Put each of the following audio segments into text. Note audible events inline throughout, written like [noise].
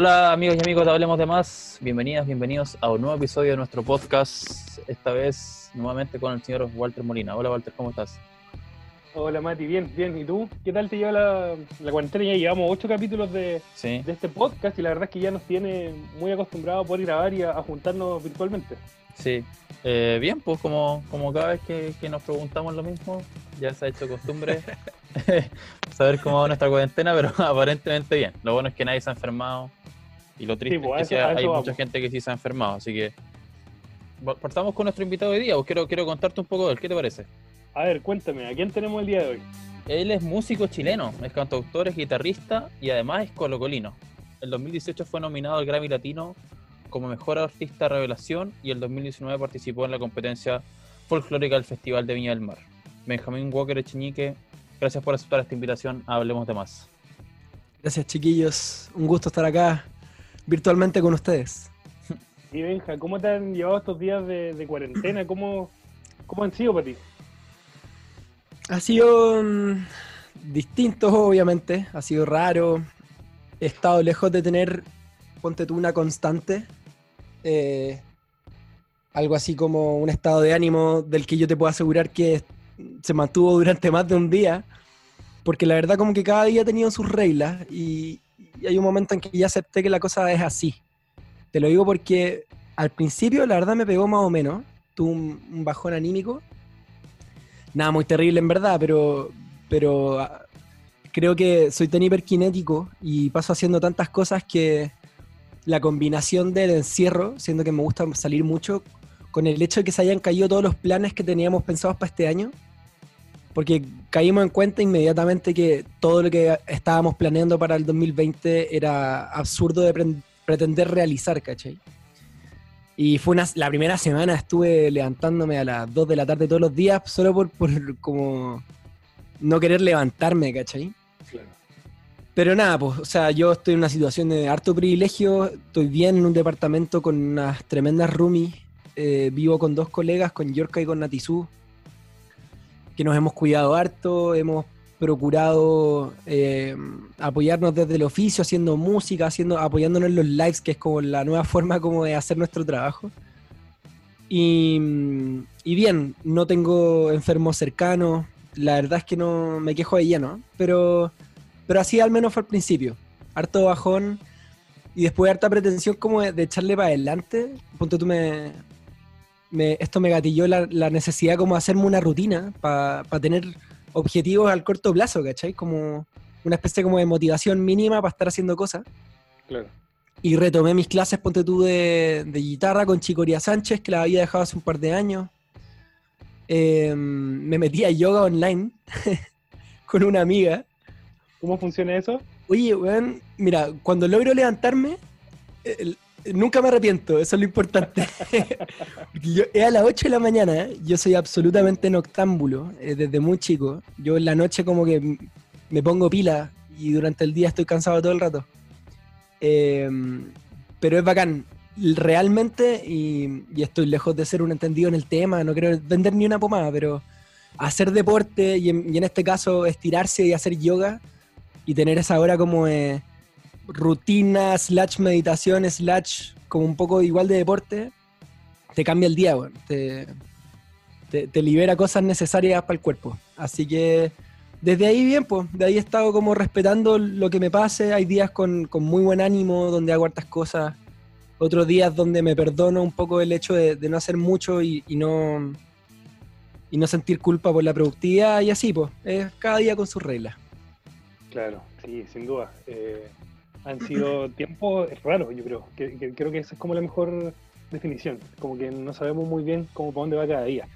Hola amigos y amigos de Hablemos de Más, bienvenidas, bienvenidos a un nuevo episodio de nuestro podcast, esta vez nuevamente con el señor Walter Molina. Hola Walter, ¿cómo estás? Hola Mati, bien, bien. ¿Y tú? ¿Qué tal te lleva la, la cuarentena? Ya llevamos ocho capítulos de, Sí. de este podcast y la verdad es que ya nos tiene muy acostumbrados a poder grabar y a, a juntarnos virtualmente. Sí, Eh, bien, pues como, como cada vez que, que nos preguntamos lo mismo, ya se ha hecho costumbre [laughs] saber cómo va nuestra cuarentena, pero [laughs] aparentemente bien. Lo bueno es que nadie se ha enfermado y lo triste Sí, pues, es que eso- hay mucha vamos. gente que sí se ha enfermado, así que partamos con nuestro invitado de día. Pues quiero, quiero contarte un poco de él, ¿qué te parece? A ver, cuéntame, ¿a quién tenemos el día de hoy? Él es músico chileno, es cantautor, es guitarrista y además es colocolino. El 2018 fue nominado al Grammy Latino como Mejor Artista Revelación y el 2019 participó en la competencia folclórica del Festival de Viña del Mar. Benjamín Walker Echeñique, gracias por aceptar esta invitación a Hablemos de Más. Gracias chiquillos, un gusto estar acá virtualmente con ustedes. Y Benja, ¿cómo te han llevado estos días de, de cuarentena? ¿Cómo, ¿Cómo han sido para ti? Ha sido mm, distinto obviamente, ha sido raro, he estado lejos de tener, ponte tú, una constante, eh, algo así como un estado de ánimo del que yo te puedo asegurar que se mantuvo durante más de un día, porque la verdad como que cada día ha tenido sus reglas y, y hay un momento en que ya acepté que la cosa es así. Te lo digo porque al principio la verdad me pegó más o menos, tuve un, un bajón anímico, nada muy terrible en verdad, pero, pero ah, creo que soy tan hiperkinético y paso haciendo tantas cosas que la combinación del encierro, siendo que me gusta salir mucho, con el hecho de que se hayan caído todos los planes que teníamos pensados para este año, porque caímos en cuenta inmediatamente que todo lo que estábamos planeando para el 2020 era absurdo de pre- pretender realizar, ¿cachai? Y fue una, la primera semana estuve levantándome a las 2 de la tarde todos los días solo por, por como no querer levantarme, ¿cachai? Claro. Pero nada, pues, o sea, yo estoy en una situación de harto privilegio, estoy bien en un departamento con unas tremendas roomies, eh, vivo con dos colegas, con Yorka y con Natizú, que nos hemos cuidado harto, hemos procurado eh, apoyarnos desde el oficio, haciendo música, haciendo, apoyándonos en los lives, que es como la nueva [laughs] forma como de hacer nuestro trabajo. Y, bien, no tengo enfermos cercanos, la verdad es que no me quejo de lleno, pero, pero así al menos fue al principio. Harto bajón y después harta pretensión como de, de echarle para adelante. Punto tú me, me- esto me gatilló la, la necesidad como de hacerme una rutina para tener objetivos al corto plazo, ¿cachai? Como una especie como de motivación mínima para estar haciendo cosas. Claro. Y retomé mis clases, ponte tú, de, de guitarra con Chicoria Sánchez, que la había dejado hace un par de años. Eh, me metí a yoga online [laughs] con una amiga. ¿Cómo funciona eso? Oye, weón, mira, cuando logro levantarme, el- nunca me arrepiento, eso es lo importante. [laughs] Yo, es a las 8 de la mañana, ¿eh? yo soy absolutamente noctámbulo, eh, desde muy chico. Yo en la noche como que me pongo pila y durante el día estoy cansado todo el rato. Eh, pero es bacán, realmente, y, y estoy lejos de ser un entendido en el tema, no quiero vender ni una pomada, pero hacer deporte y en, y en este caso estirarse y hacer yoga y tener esa hora como de rutina, slash meditación, slash como un poco igual de deporte, te cambia el día. Te, te, libera cosas necesarias para el cuerpo. Así que desde ahí bien, pues, de ahí he estado como respetando lo que me pase. Hay días con, con muy buen ánimo, donde hago hartas cosas. Otros días donde me perdono un poco el hecho de, no hacer mucho y, y no y no sentir culpa por la productividad y así, pues. Es cada día con sus reglas. Claro, sí, sin duda. Eh, han sido tiempos raros, yo creo. Que, que- creo que esa es como la mejor definición. Como que no sabemos muy bien cómo para dónde va cada día.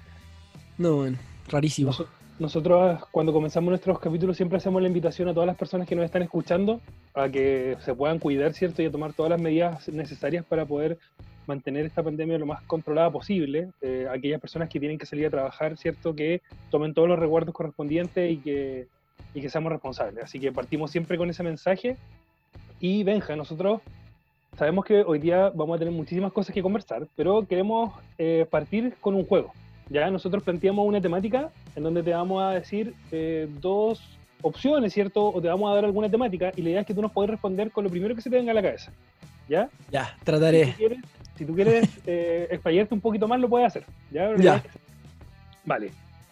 No, weón, rarísimo. Noso- Nosotros cuando comenzamos nuestros capítulos siempre hacemos la invitación a todas las personas que nos están escuchando a que se puedan cuidar, ¿cierto? Y a tomar todas las medidas necesarias para poder mantener esta pandemia lo más controlada posible. Eh, aquellas personas que tienen que salir a trabajar, ¿cierto? Que tomen todos los recuerdos correspondientes y que, y que seamos responsables. Así que partimos siempre con ese mensaje. Y Benja, nosotros sabemos que hoy día vamos a tener muchísimas cosas que conversar, pero queremos eh, partir con un juego. Ya nosotros planteamos una temática en donde te vamos a decir eh, dos opciones, ¿cierto? O te vamos a dar alguna temática y la idea es que tú nos puedas responder con lo primero que se te venga a la cabeza. ¿Ya? Ya, Si tú trataré. quieres, si tú quieres [laughs] eh, explayarte un poquito más, lo puedes hacer. ¿Ya? Ya. Vale.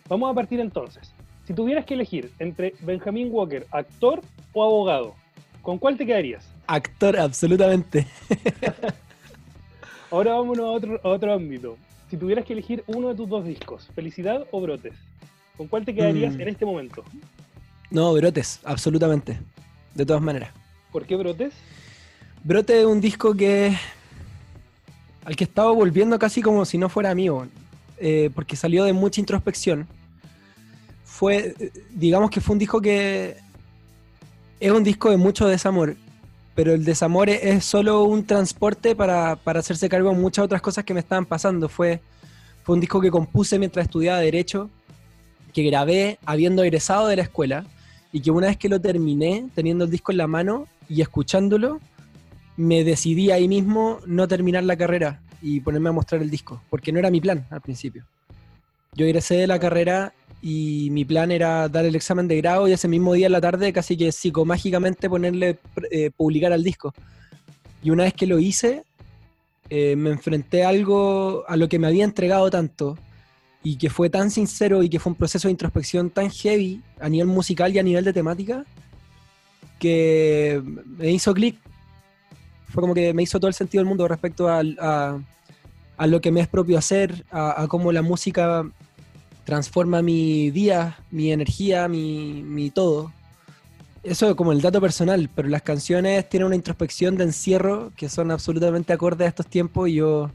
Vamos a partir entonces. Si tuvieras que elegir entre Benjamin Walker, actor o abogado, ¿con cuál te quedarías? Actor, absolutamente. [laughs] Ahora vámonos a otro, a otro ámbito. Si tuvieras que elegir uno de tus dos discos, Felicidad o Brotes, ¿con cuál te quedarías Mm. en este momento? No, Brotes, absolutamente. De todas maneras. ¿Por qué Brotes? Brote es un disco que. al que estaba volviendo casi como si no fuera amigo. eh, porque salió de mucha introspección. Fue. eh, digamos que fue un disco que. Es un disco de mucho desamor. Pero el desamor es, solo un transporte para, para hacerse cargo de muchas otras cosas que me estaban pasando. Fue, fue un disco que compuse mientras estudiaba Derecho, que grabé habiendo egresado de la escuela, y que una vez que lo terminé, teniendo el disco en la mano y escuchándolo, me decidí ahí mismo no terminar la carrera y ponerme a mostrar el disco, porque no era mi plan al principio. Yo egresé de la carrera y mi plan era dar el examen de grado y ese mismo día en la tarde casi que psicomágicamente ponerle, eh, publicar al disco. Y una vez que lo hice, eh, me enfrenté a algo a lo que me había entregado tanto y que fue tan sincero y que fue un proceso de introspección tan heavy a nivel musical y a nivel de temática que me hizo clic. Fue como que me hizo todo el sentido del mundo respecto al- a, a lo que me es propio hacer, a, a cómo la música transforma mi día, mi energía, mi, mi todo. Eso como el dato personal, pero las canciones tienen una introspección de encierro que son absolutamente acordes a estos tiempos y yo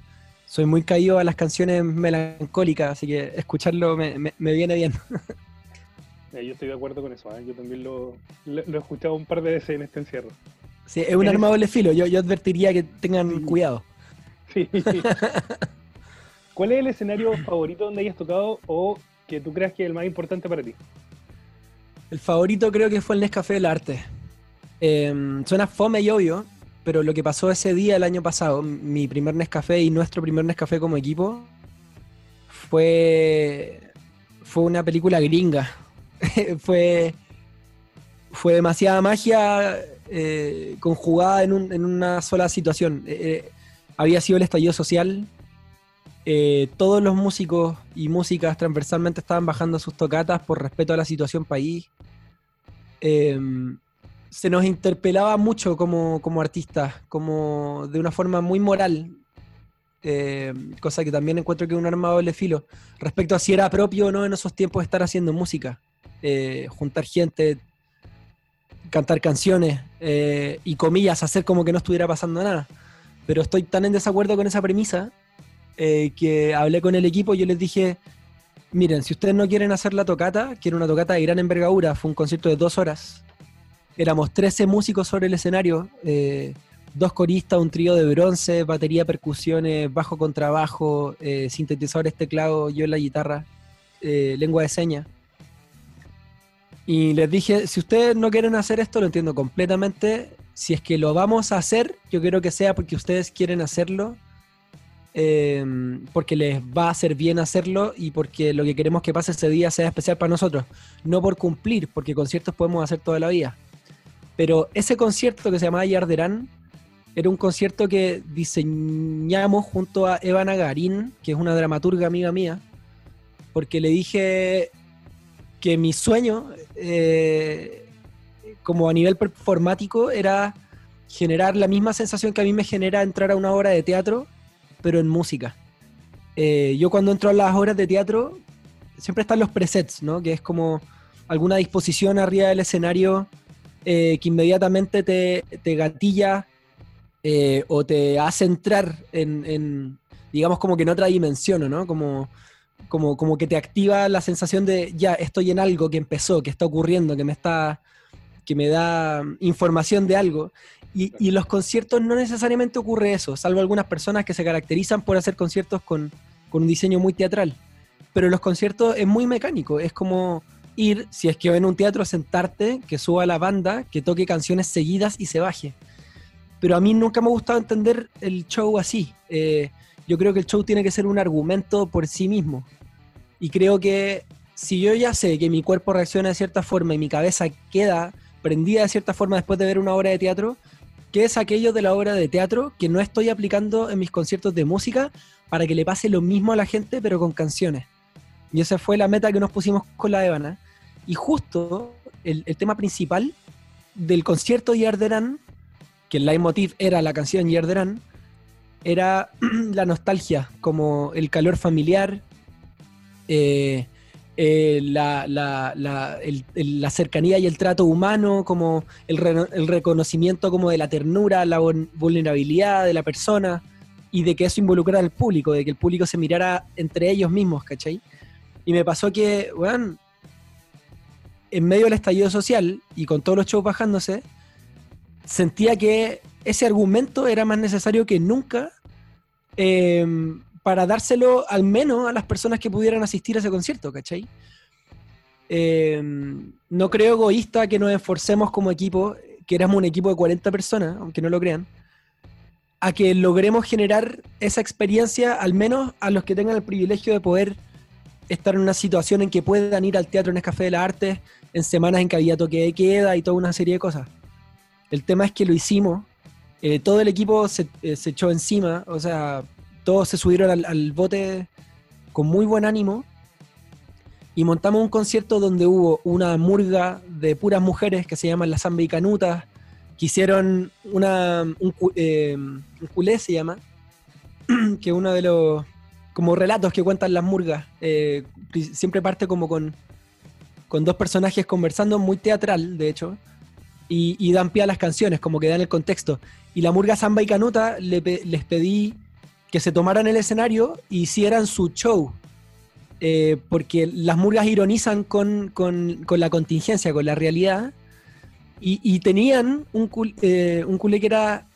soy muy caído a las canciones melancólicas, así que escucharlo me, me- me viene bien. [laughs] Eh, yo estoy de acuerdo con eso. ¿eh? Yo también lo, lo, lo he escuchado un par de veces en este encierro. Sí, es un arma [laughs] doble filo, yo, yo advertiría que tengan Sí. cuidado. Sí. [laughs] ¿Cuál es el escenario favorito donde hayas tocado o que tú creas que es el más importante para ti? El favorito creo que fue el Nescafé del Arte. Eh, suena fome y obvio, pero lo que pasó ese día el año pasado, mi primer Nescafé y nuestro primer Nescafé como equipo, fue, fue una película gringa. [laughs] fue, fue demasiada magia eh, conjugada en una sola situación. Eh, eh, había sido el estallido social. Eh, todos los músicos y músicas transversalmente estaban bajando sus tocatas por respeto a la situación país. Eh, se nos interpelaba mucho como, como artistas, como de una forma muy moral, eh, cosa que también encuentro que es un arma de doble filo, respecto a si era propio o no en esos tiempos estar haciendo música, eh, juntar gente, cantar canciones eh, y comillas, hacer como que no estuviera pasando nada. Pero estoy tan en desacuerdo con esa premisa eh, que hablé con el equipo y yo les dije, miren, si ustedes no quieren hacer la tocata, quiero una tocata de gran envergadura, fue un concierto de dos horas. Éramos 13 músicos sobre el escenario, eh, dos coristas, un trío de bronce, batería, percusiones, bajo contrabajo, eh, sintetizadores, teclado, yo en la guitarra, eh, lengua de señas. Y les dije, si ustedes no quieren hacer esto, lo entiendo completamente. Si es que lo vamos a hacer, yo quiero que sea porque ustedes quieren hacerlo, eh, porque les va a hacer bien hacerlo y porque lo que queremos que pase ese día sea especial para nosotros. No por cumplir, porque conciertos podemos hacer toda la vida. Pero ese concierto que se llamaba Yarderán era un concierto que diseñamos junto a Eva Nagarín, que es una dramaturga amiga mía, porque le dije que mi sueño, eh, como a nivel performático, era generar la misma sensación que a mí me genera entrar a una obra de teatro, pero en música. Eh, yo cuando entro a las obras de teatro, siempre están los presets, ¿no? Que es como alguna disposición arriba del escenario eh, que inmediatamente te, te gatilla eh, o te hace entrar en, en, digamos, como que en otra dimensión, ¿no? Como, como, como que te activa la sensación de, ya, estoy en algo que empezó, que está ocurriendo, que me está que me da información de algo. Y, y los conciertos no necesariamente ocurre eso, salvo algunas personas que se caracterizan por hacer conciertos con, con un diseño muy teatral. Pero los conciertos es muy mecánico, es como ir, si es que en un teatro, sentarte, que suba la banda, que toque canciones seguidas y se baje. Pero a mí nunca me ha gustado entender el show así. Eh, yo creo que el show tiene que ser un argumento por sí mismo. Y creo que si yo ya sé que mi cuerpo reacciona de cierta forma y mi cabeza queda prendida de cierta forma después de ver una obra de teatro, ¿qué es aquello de la obra de teatro que no estoy aplicando en mis conciertos de música para que le pase lo mismo a la gente pero con canciones? Y esa fue la meta que nos pusimos con la Evana. Y justo el, el tema principal del concierto de Yarderán, que el leitmotiv era la canción Yarderán, era [clears throat] la nostalgia, como el calor familiar, eh, eh, la, la- la- el- el- la cercanía y el trato humano, como el, re- el reconocimiento como de la ternura, la vul- vulnerabilidad de la persona y de que eso involucrara al público, de que el público se mirara entre ellos mismos, ¿cachai? Y me pasó que, weón, en medio del estallido social y con todos los shows bajándose, sentía que ese argumento era más necesario que nunca eh, para dárselo al menos a las personas que pudieran asistir a ese concierto, ¿cachai? Eh, no creo egoísta que nos esforcemos como equipo, que éramos un equipo de 40 personas, aunque no lo crean, a que logremos generar esa experiencia, al menos a los que tengan el privilegio de poder estar en una situación en que puedan ir al teatro en el Café de las Artes en semanas en que había toque de queda y toda una serie de cosas. El tema es que lo hicimos, eh, todo el equipo se, eh, se echó encima, o sea, todos se subieron al, bote con muy buen ánimo y montamos un concierto donde hubo una murga de puras mujeres que se llaman la Samba y Canutas, que hicieron una, un, eh, culé se llama, [clears throat] que uno de los como relatos que cuentan las murgas. eh, siempre parte como con, con dos personajes conversando, muy teatral, de hecho, y, dan pie a las canciones, como que dan el contexto. Y la murga Samba y Canuta les pedí que se tomaran el escenario y hicieran su show. eh, porque las murgas ironizan con, con- con la contingencia, con la realidad. Y, y tenían un, eh, un culé que era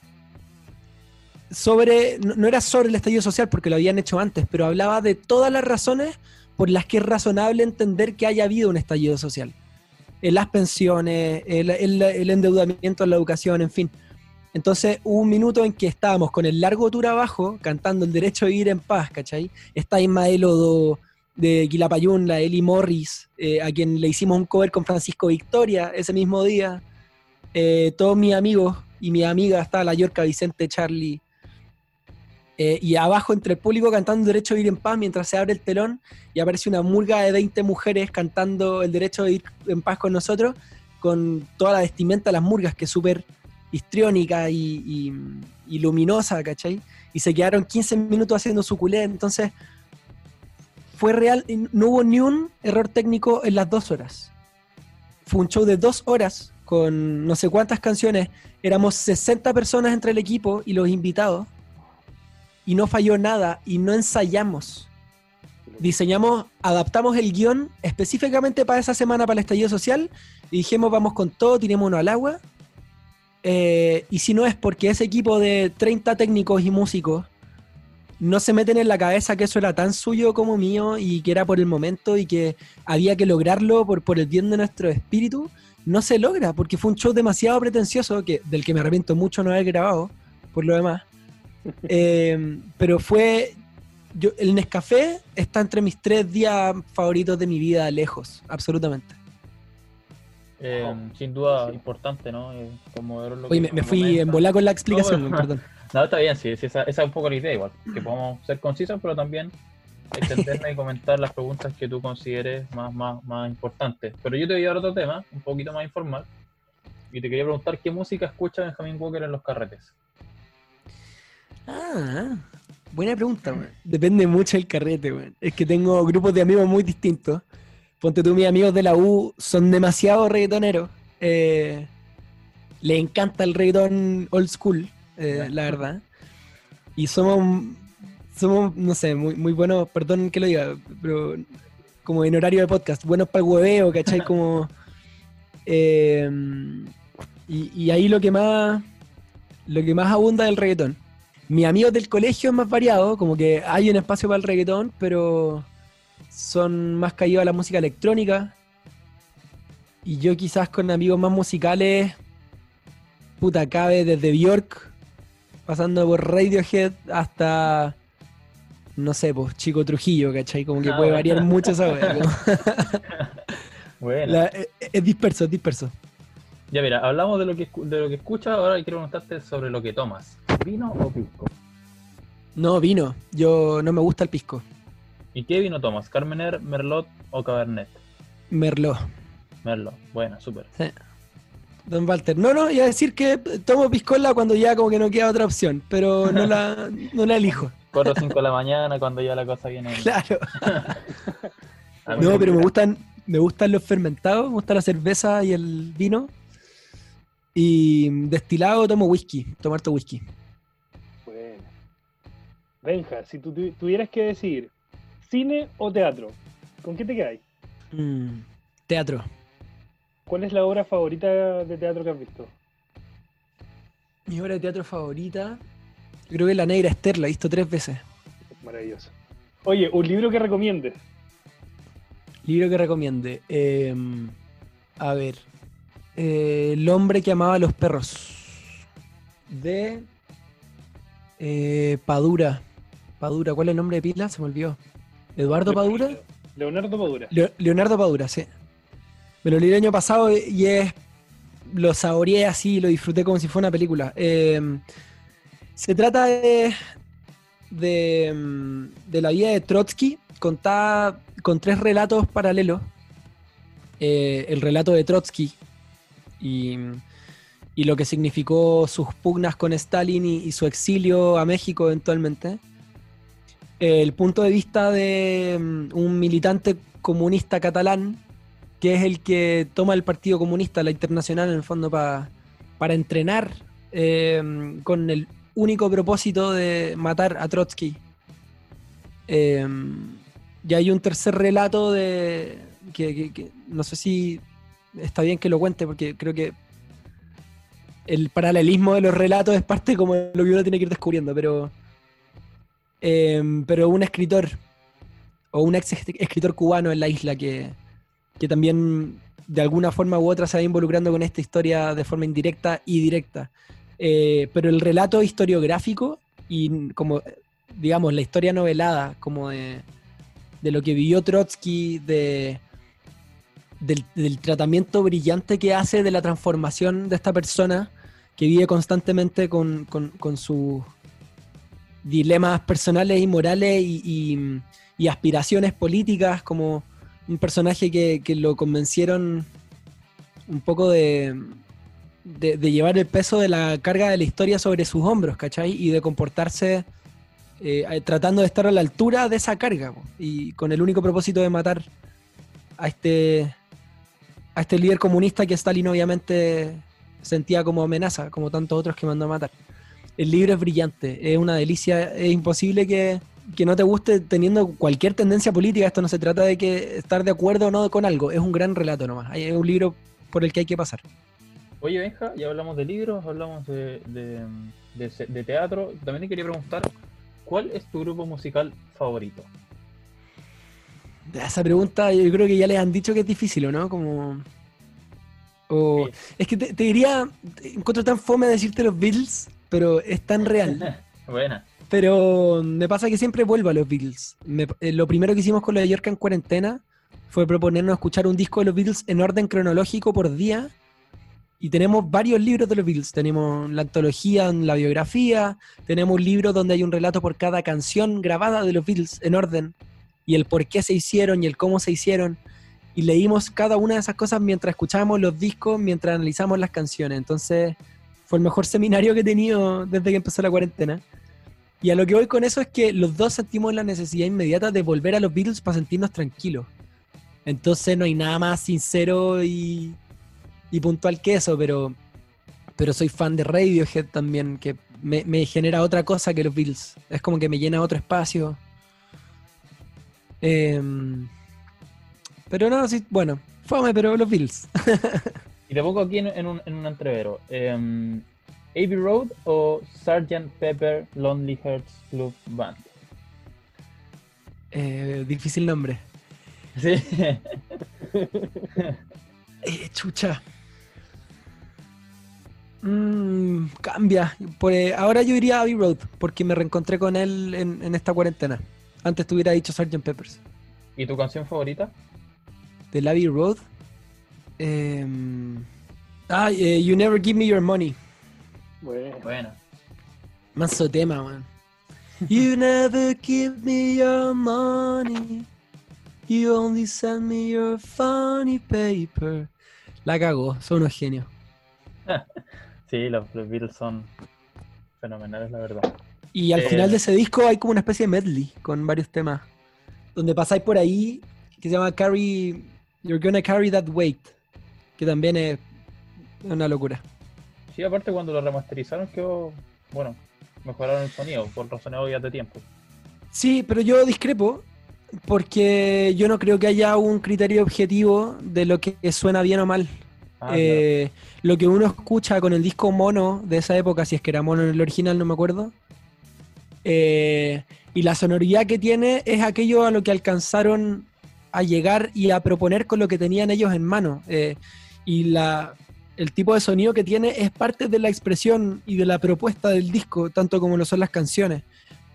sobre, no, no era sobre el estallido social porque lo habían hecho antes, pero hablaba de todas las razones por las que es razonable entender que haya habido un estallido social. Eh, las pensiones, el, el- el endeudamiento en la educación, en fin. Entonces hubo un minuto en que estábamos con el largo tour abajo cantando el derecho a vivir en paz, ¿cachai? Está Ismael Odo de Quilapayún, la Eli Morris, eh, a quien le hicimos un cover con Francisco Victoria ese mismo día. Eh, todos mis amigos y mi amiga, estaba la Yorca, Vicente, Charlie. Eh, y abajo entre el público cantando Derecho a vivir en paz mientras se abre el telón y aparece una murga de 20 mujeres cantando el derecho a vivir en paz con nosotros, con toda la vestimenta de las murgas, que es súper histriónica y, luminosa, ¿cachai? Y se quedaron 15 minutos haciendo su culé, entonces fue real, no hubo ni un error técnico en las dos horas. Fue un show de dos horas con no sé cuántas canciones, éramos 60 personas entre el equipo y los invitados, y no falló nada, y no ensayamos. Diseñamos, adaptamos el guion específicamente para esa semana, para el estallido social, y dijimos, vamos con todo, tirémonos al agua, eh, y si no es porque ese equipo de 30 técnicos y músicos no se meten en la cabeza que eso era tan suyo como mío y que era por el momento y que había que lograrlo por, por el bien de nuestro espíritu, no se logra porque fue un show demasiado pretencioso que, del que me arrepiento mucho no haber grabado, por lo demás. [laughs] Eh, pero fue. Yo, el Nescafé está entre mis tres días favoritos de mi vida, lejos, absolutamente. Eh, sin duda sí. importante, ¿no? Eh, como lo Oye, que me, me fui en volar con la explicación, No, perdón. [laughs] No, está bien, sí, sí, esa, esa es un poco la idea igual, que podamos ser concisos, pero también extendernos y comentar las preguntas que tú consideres más, más, más importantes. Pero yo te voy a dar otro tema, un poquito más informal, y te quería preguntar qué música escucha Benjamin Walker en los carretes. Ah, buena pregunta, weón. Depende mucho del carrete, weón. Es que tengo grupos de amigos muy distintos. Ponte tú, mis amigos de la U son demasiado reggaetoneros. Eh, le encanta el reggaetón old school, eh, la verdad. Y somos, somos, no sé, muy, muy buenos, perdón que lo diga, pero como en horario de podcast, buenos para el hueveo, ¿cachai? [laughs] Como... eh, y, y ahí lo que más lo que más abunda es el reggaetón. Mis amigos del colegio es más variado, como que hay un espacio para el reggaetón, pero son más caídos a la música electrónica. Y yo quizás con amigos más musicales, puta, cabe desde Bjork, pasando por Radiohead hasta, no sé, pues Chico Trujillo, ¿cachai? Como que Ah, puede variar mucho esa wea, [laughs] Bueno. la- eh, es disperso, es disperso. Ya mira, hablamos de lo que de lo que escuchas, ahora quiero preguntarte sobre lo que tomas. ¿Vino o pisco? No, vino. Yo no me gusta el pisco. ¿Y qué vino tomas? ¿Carmener, Merlot o Cabernet? Merlot. Merlot, buena, súper. Don Walter. No, no, iba a decir que tomo piscola cuando ya como que no queda otra opción, pero no la, [laughs] no la elijo. 4 o 5 de la mañana cuando ya la cosa viene. Claro. [laughs] No, pero me gusta. gustan, me gustan los fermentados, me gusta la cerveza y el vino. Y destilado tomo whisky, tomo harto whisky. Bueno. Benja, si tú tu- tuvieras que decir cine o teatro, ¿con qué te quedas? Mm, teatro. ¿Cuál es la obra favorita de teatro que has visto? Mi obra de teatro favorita, creo que es La Negra Esther, la he visto tres veces. Maravilloso. Oye, un libro que recomiendes. Libro que recomiende. eh, a ver. eh, el hombre que amaba a los perros. De eh, Padura. Padura, ¿cuál es el nombre de pila? Se me olvidó. ¿Eduardo Padura? Leonardo Padura. Leo- Leonardo Padura, sí. Me lo leí el año pasado y es. Lo saboreé así, lo disfruté como si fuera una película. Eh, se trata de. De, mm, de la vida de Trotsky, contada con tres relatos paralelos. Eh, el relato de Trotsky y, y lo que significó sus pugnas con Stalin y, y su exilio a México eventualmente el punto de vista de mm, un militante comunista catalán, que es el que toma el Partido Comunista, la Internacional, en el fondo, pa- para entrenar eh, con el único propósito de matar a Trotsky. Eh, y hay un tercer relato de que, que- no sé si está bien que lo cuente, porque creo que el paralelismo de los relatos es parte como lo que uno tiene que ir descubriendo, pero Em, pero un escritor o un ex escritor cubano en la isla que, que también de alguna forma u otra se va involucrando con esta historia de forma indirecta y directa. Eh, pero el relato historiográfico y como, digamos, la historia novelada, como de, de lo que vivió Trotsky, de, del, del tratamiento brillante que hace de la transformación de esta persona que vive constantemente con, con, con sus dilemas personales y morales y, aspiraciones políticas, como un personaje que, que lo convencieron un poco de, de, llevar el peso de la carga de la historia sobre sus hombros, ¿cachai? Y de comportarse eh, tratando de estar a la altura de esa carga, y con el único propósito de matar a este, a este líder comunista que Stalin obviamente sentía como amenaza, como tantos otros que mandó a matar. El libro es brillante, es una delicia, es imposible que, que no te guste teniendo cualquier tendencia política. Esto no se trata de que estar de acuerdo o no con algo, es un gran relato nomás. Es un libro por el que hay que pasar. Oye, Benja, ya hablamos de libros, hablamos de, de- de se- de teatro. También te quería preguntar, ¿cuál es tu grupo musical favorito? Esa pregunta yo creo que ya les han dicho que es difícil, ¿o no? Como... o- Sí. Es que te, te diría, te encuentro tan fome decirte los Beatles, pero es tan real. [laughs] Buena. Pero me pasa que siempre vuelvo a los Beatles. Me- eh, lo primero que hicimos con la de York en cuarentena fue proponernos escuchar un disco de los Beatles en orden cronológico por día. Y tenemos varios libros de los Beatles. Tenemos la antología, la biografía. Tenemos un libro donde hay un relato por cada canción grabada de los Beatles en orden. Y el por qué se hicieron y el cómo se hicieron. Y leímos cada una de esas cosas mientras escuchábamos los discos, mientras analizamos las canciones. Entonces fue el mejor seminario que he tenido desde que empezó la cuarentena. Y a lo que voy con eso es que los dos sentimos la necesidad inmediata de volver a los Beatles para sentirnos tranquilos. Entonces no hay nada más sincero y, y puntual que eso, pero, pero soy fan de Radiohead también, que me, genera otra cosa que los Beatles. Es como que me llena otro espacio. Em, pero no, bueno, fome, pero los Beatles. [laughs] Y te pongo aquí en, en un, en un entrevero. Em, Abbey Road o Sgt. Pepper Lonely Hearts Club Band. Eh, difícil nombre. Sí. [laughs] Eh, chucha. Mm, cambia. Pues, ahora yo iría a Abbey Road, porque me reencontré con él en, en esta cuarentena. Antes te hubiera dicho Sgt. Peppers. ¿Y tu canción favorita? De Abbey Road. Em, ah, eh, You Never Give Me Your Money. Bueno, Bueno. Manso tema, man. You [laughs] never give me your money. You only send me your funny paper. La cagó, son unos genios. [laughs] Sí, los, los Beatles son fenomenales, la verdad. Y al Eh. final de ese disco hay como una especie de medley con varios temas. Donde pasáis por ahí, que se llama Carry. You're gonna carry that weight. Que también es una locura. Sí, aparte cuando lo remasterizaron quedó, bueno, mejoraron el sonido por razones obvias de tiempo. Sí, pero yo discrepo. Porque yo no creo que haya un criterio objetivo de lo que suena bien o mal. Ah, Eh, Lo que uno escucha con el disco mono de esa época, si es que era mono en el original, no me acuerdo. eh, y la sonoridad que tiene es aquello a lo que alcanzaron a llegar y a proponer con lo que tenían ellos en mano. eh, y la, el tipo de sonido que tiene es parte de la expresión y de la propuesta del disco, tanto como lo son las canciones.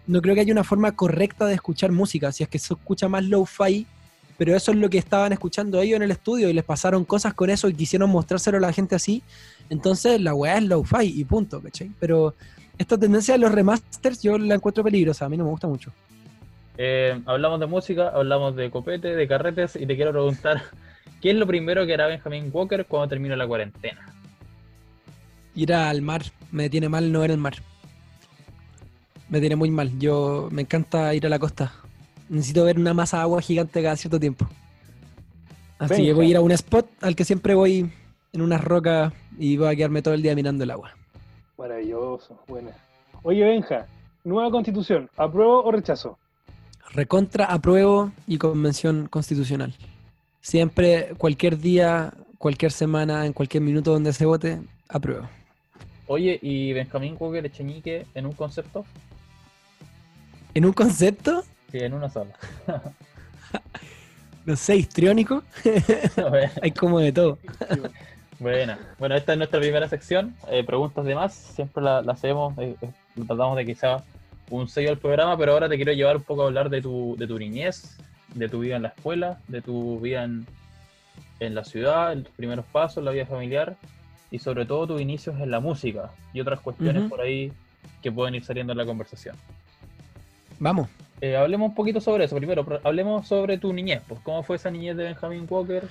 No creo que haya una forma correcta de escuchar música, si es que se escucha más low-fi, pero eso es lo que estaban escuchando ellos en el estudio y les pasaron cosas con eso y quisieron mostrárselo a la gente así. Entonces la weá es low-fi y punto, ¿cachai? Pero esta tendencia de los remasters yo la encuentro peligrosa, a mí no me gusta mucho. Eh, hablamos de música, hablamos de copete, de carretes, y te quiero preguntar, ¿qué es lo primero que hará Benjamin Walker cuando termine la cuarentena? Ir al mar, me tiene mal no ver el mar. Me tiene muy mal, yo me encanta ir a la costa. Necesito ver una masa de agua gigante cada cierto tiempo. Así que voy a ir a un spot al que siempre voy en unas rocas y voy a quedarme todo el día mirando el agua. maravilloso, buena. Oye, Benja, nueva constitución, ¿apruebo o rechazo? Recontra, apruebo y convención constitucional. Siempre, cualquier día, cualquier semana, en cualquier minuto donde se vote, apruebo. Oye, ¿y Benjamin Walker Echeñique en un concepto? En un concepto, Sí, en una sola. [laughs] no sé, histriónico, [laughs] Bueno, hay como de todo. [laughs] Buena. Bueno, esta es nuestra primera sección. eh, preguntas de más. Siempre la, la hacemos. eh, eh, tratamos de sea un sello al programa, pero ahora te quiero llevar un poco a hablar de tu, de tu niñez, de tu vida en la escuela, de tu vida en, en la ciudad, en tus primeros pasos, la vida familiar y sobre todo tus inicios en la música y otras cuestiones por ahí que pueden ir saliendo en la conversación. Vamos. Eh, hablemos un poquito sobre eso. Primero, hablemos sobre tu niñez. Pues, ¿Cómo fue esa niñez de Benjamin Walker?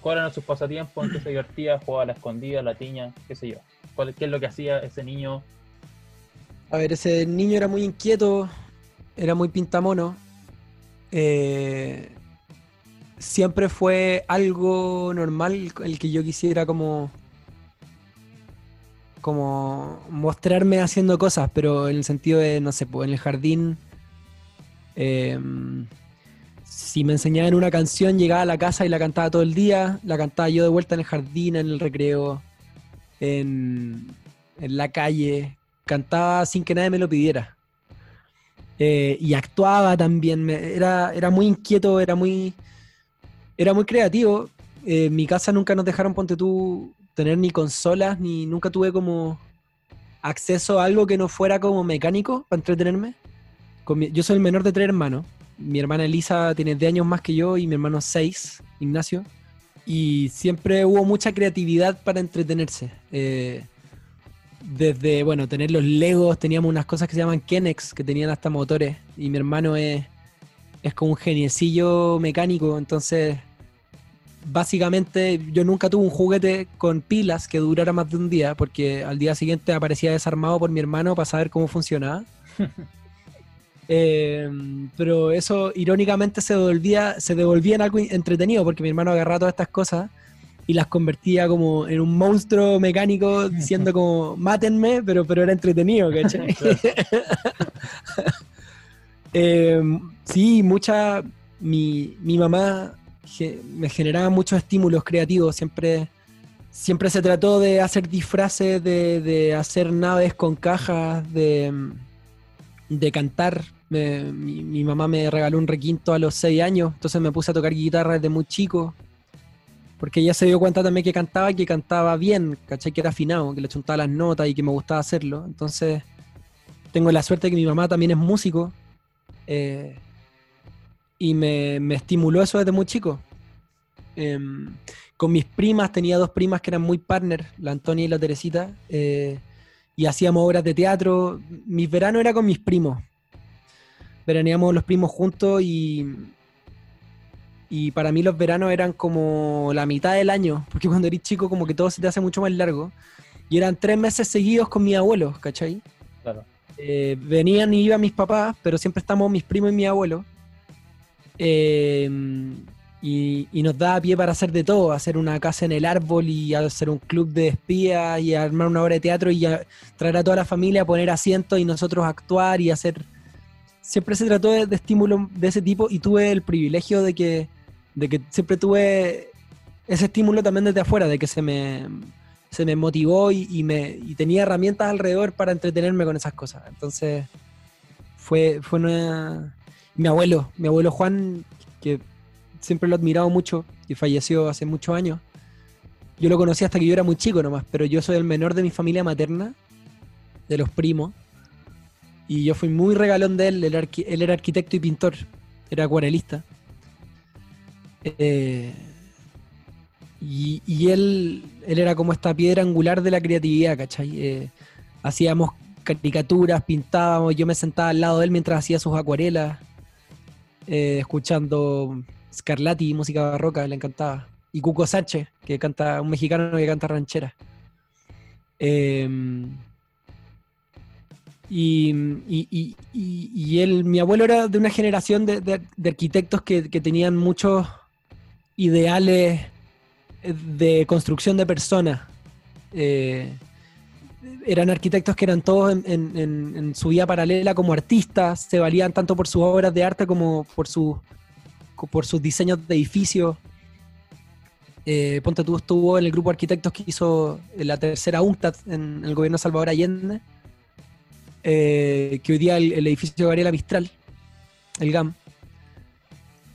¿Cuáles eran sus pasatiempos? ¿En qué se divertía? ¿Jugaba a la escondida, la tiña? ¿Qué sé yo? ¿Cuál- ¿Qué es lo que hacía ese niño? A ver, ese niño era muy inquieto, era muy pintamono. Eh, siempre fue algo normal el que yo quisiera como como mostrarme haciendo cosas, pero en el sentido de, no sé, pues en el jardín, eh, si me enseñaban una canción, llegaba a la casa y la cantaba todo el día, la cantaba yo de vuelta en el jardín, en el recreo, en, en la calle, cantaba sin que nadie me lo pidiera. Eh, y actuaba también, era, era muy inquieto, era muy, era muy creativo. Eh, en mi casa nunca nos dejaron, ponte tú, tener ni consolas, ni nunca tuve como acceso a algo que no fuera como mecánico para entretenerme. Con mi- yo soy el menor de tres hermanos. Mi hermana Elisa tiene 10 años más que yo y mi hermano 6, Ignacio. Y siempre hubo mucha creatividad para entretenerse. Eh, desde, bueno, tener los Legos, teníamos unas cosas que se llaman Kenex, que tenían hasta motores. Y mi hermano es, es como un geniecillo mecánico, entonces básicamente yo nunca tuve un juguete con pilas que durara más de un día, porque al día siguiente aparecía desarmado por mi hermano para saber cómo funcionaba. [laughs] Eh, pero eso irónicamente se devolvía, se devolvía en algo entretenido, porque mi hermano agarraba todas estas cosas y las convertía como en un monstruo mecánico [laughs] diciendo como mátenme, pero, pero era entretenido, ¿cachai? [laughs] [laughs] Eh, sí, mucha. Mi, mi mamá ge- me generaba muchos estímulos creativos. Siempre, siempre se trató de hacer disfraces, de, de hacer naves con cajas, de, de cantar. Me- mi, mi mamá me regaló un requinto a los 6 años, entonces me puse a tocar guitarra desde muy chico. Porque ella se dio cuenta también que cantaba, que cantaba bien, ¿cachai? Que era afinado, que le chuntaba las notas y que me gustaba hacerlo. Entonces, tengo la suerte de que mi mamá también es músico. eh, y me, me estimuló eso desde muy chico. Em, con mis primas, tenía dos primas que eran muy partner, la Antonia y la Teresita, eh, y hacíamos obras de teatro. Mis veranos era con mis primos. Veraneamos los primos juntos y, y para mí los veranos eran como la mitad del año, porque cuando eres chico como que todo se te hace mucho más largo. Y eran tres meses seguidos con mis abuelos, ¿cachai? Claro. Eh, venían y iban mis papás, pero siempre estamos mis primos y mi abuelo. Eh, y, y nos daba pie para hacer de todo, hacer una casa en el árbol y hacer un club de espías y armar una obra de teatro y a- traer a toda la familia a poner asientos y nosotros actuar y hacer... Siempre se trató de, de estímulo de ese tipo y tuve el privilegio de que, de que siempre tuve ese estímulo también desde afuera, de que se me, se me motivó y, y me, y tenía herramientas alrededor para entretenerme con esas cosas. Entonces fue, fue una... Mi abuelo, mi abuelo Juan, que siempre lo he admirado mucho y falleció hace muchos años. Yo lo conocí hasta que yo era muy chico nomás, pero yo soy el menor de mi familia materna, de los primos. Y yo fui muy regalón de él. Él, él era arquitecto y pintor, era acuarelista. Eh, y él, él era como esta piedra angular de la creatividad, ¿cachai? Eh, hacíamos caricaturas, pintábamos, yo me sentaba al lado de él mientras hacía sus acuarelas, eh, escuchando Scarlatti, música barroca, le encantaba. Y Cuco Sánchez, que canta, un mexicano que canta ranchera. Eh, y, y- y- y- él, mi abuelo era de una generación de arquitectos que, que tenían muchos ideales eh, de construcción de personas. Eh, eran arquitectos que eran todos en, su vida paralela como artistas, se valían tanto por sus obras de arte como por, su, por sus diseños de edificios. Eh, Ponte tú estuvo en el grupo de arquitectos que hizo la tercera UNCTAD en el gobierno de Salvador Allende, que hoy día el, el edificio de Gabriela Mistral, el GAM.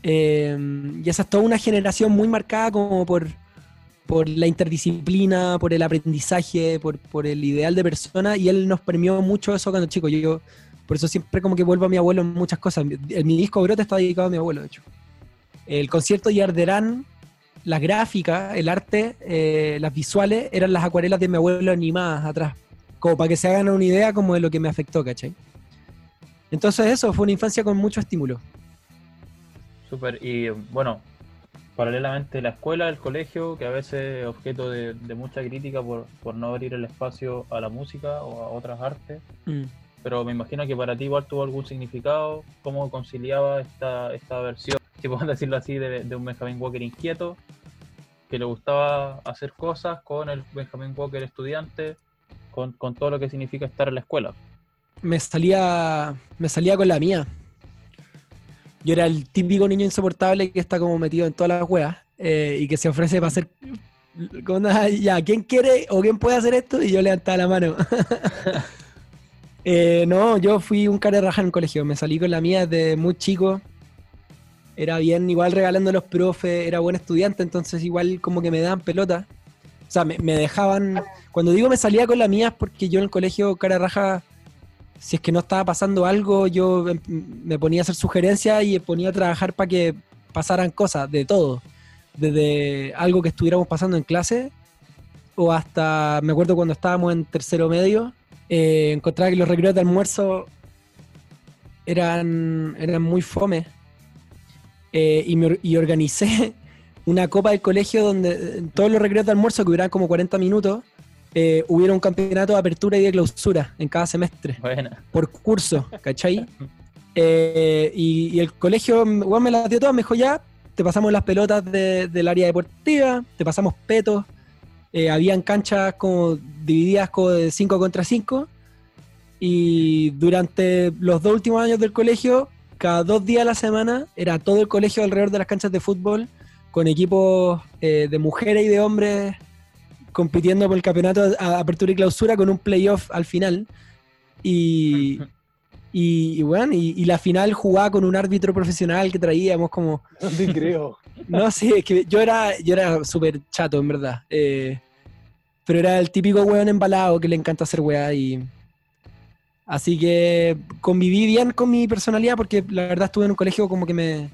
Eh, y esa es toda una generación muy marcada como por, por la interdisciplina, por el aprendizaje, por, por el ideal de persona, y él nos premió mucho eso cuando chico. Yo, por eso siempre como que vuelvo a mi abuelo en muchas cosas. Mi, mi disco Brote está dedicado a mi abuelo, de hecho. El concierto de Arderán, las gráficas, el arte, eh, las visuales, eran las acuarelas de mi abuelo animadas atrás. Como para que se hagan una idea como de lo que me afectó, ¿cachai? Entonces eso, fue una infancia con mucho estímulo. Súper. Y bueno, paralelamente la escuela, el colegio, que a veces es objeto de, de mucha crítica por, por no abrir el espacio a la música o a otras artes. Mm. Pero me imagino que para ti igual tuvo algún significado. ¿Cómo conciliaba esta, esta versión, [laughs] si podemos decirlo así, de, de un Benjamin Walker inquieto, que le gustaba hacer cosas con el Benjamin Walker estudiante, con, con todo lo que significa estar en la escuela? me salía me salía con la mía. Yo era el típico niño insoportable que está como metido en todas las weas eh, y que se ofrece para hacer. nada, ya, ¿quién quiere o quién puede hacer esto? Y yo levantaba la mano. [laughs] Eh, no, yo fui un cara de raja en el colegio. Me salí con la mía desde muy chico. Era bien, igual regalando a los profes, era buen estudiante, entonces igual como que me daban pelota. O sea, me, me dejaban. Cuando digo me salía con la mía es porque yo en el colegio, cara de raja, si es que no estaba pasando algo, yo em- me ponía a hacer sugerencias y ponía a trabajar para que pasaran cosas, de todo. Desde algo que estuviéramos pasando en clase, o hasta, me acuerdo cuando estábamos en tercero medio, eh, encontraba que los recreos de almuerzo eran, eran muy fome. Eh, y, me y organicé [laughs] una copa del colegio donde todos los recreos de almuerzo, que duraban como 40 minutos, eh, hubiera un campeonato de apertura y de clausura en cada semestre. Por curso, ¿cachai? [laughs] Eh, y, y el colegio, igual me las dio todas, me dijo ya, te pasamos las pelotas de- del área deportiva, te pasamos petos, eh, habían canchas como divididas como de 5 contra 5 y durante los dos últimos años del colegio, cada dos días a la semana, era todo el colegio alrededor de las canchas de fútbol con equipos eh, de mujeres y de hombres compitiendo por el campeonato a- apertura y clausura con un playoff al final. Y, [laughs] y, y bueno, y, y la final jugaba con un árbitro profesional que traíamos como... No te creo. [laughs] No, sí, es que yo era, yo era súper chato, en verdad. Eh, pero era el típico weón embalado que le encanta hacer weá y... Así que conviví bien con mi personalidad porque la verdad estuve en un colegio como que me,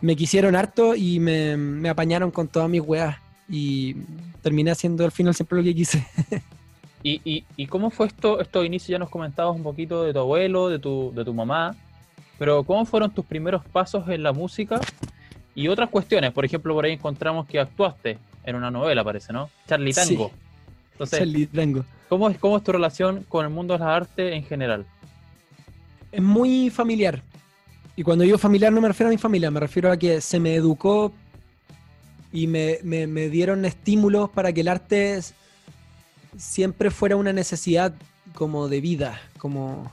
me quisieron harto y me, me apañaron con todas mis weas. Y terminé haciendo al final siempre lo que quise. ¿Y, y, y cómo fue esto, estos inicios? Ya nos comentabas un poquito de tu abuelo, de tu, de tu mamá, pero ¿cómo fueron tus primeros pasos en la música? Y otras cuestiones, por ejemplo, por ahí encontramos que actuaste en una novela, parece, ¿no? Charlie Sí. Tango. Entonces, Charlie Tango. ¿cómo es, ¿cómo es tu relación con el mundo de las artes en general? Es muy familiar. Y cuando digo familiar no me refiero a mi familia, me refiero a que se me educó y me, me- dieron estímulos para que el arte siempre fuera una necesidad como de vida, como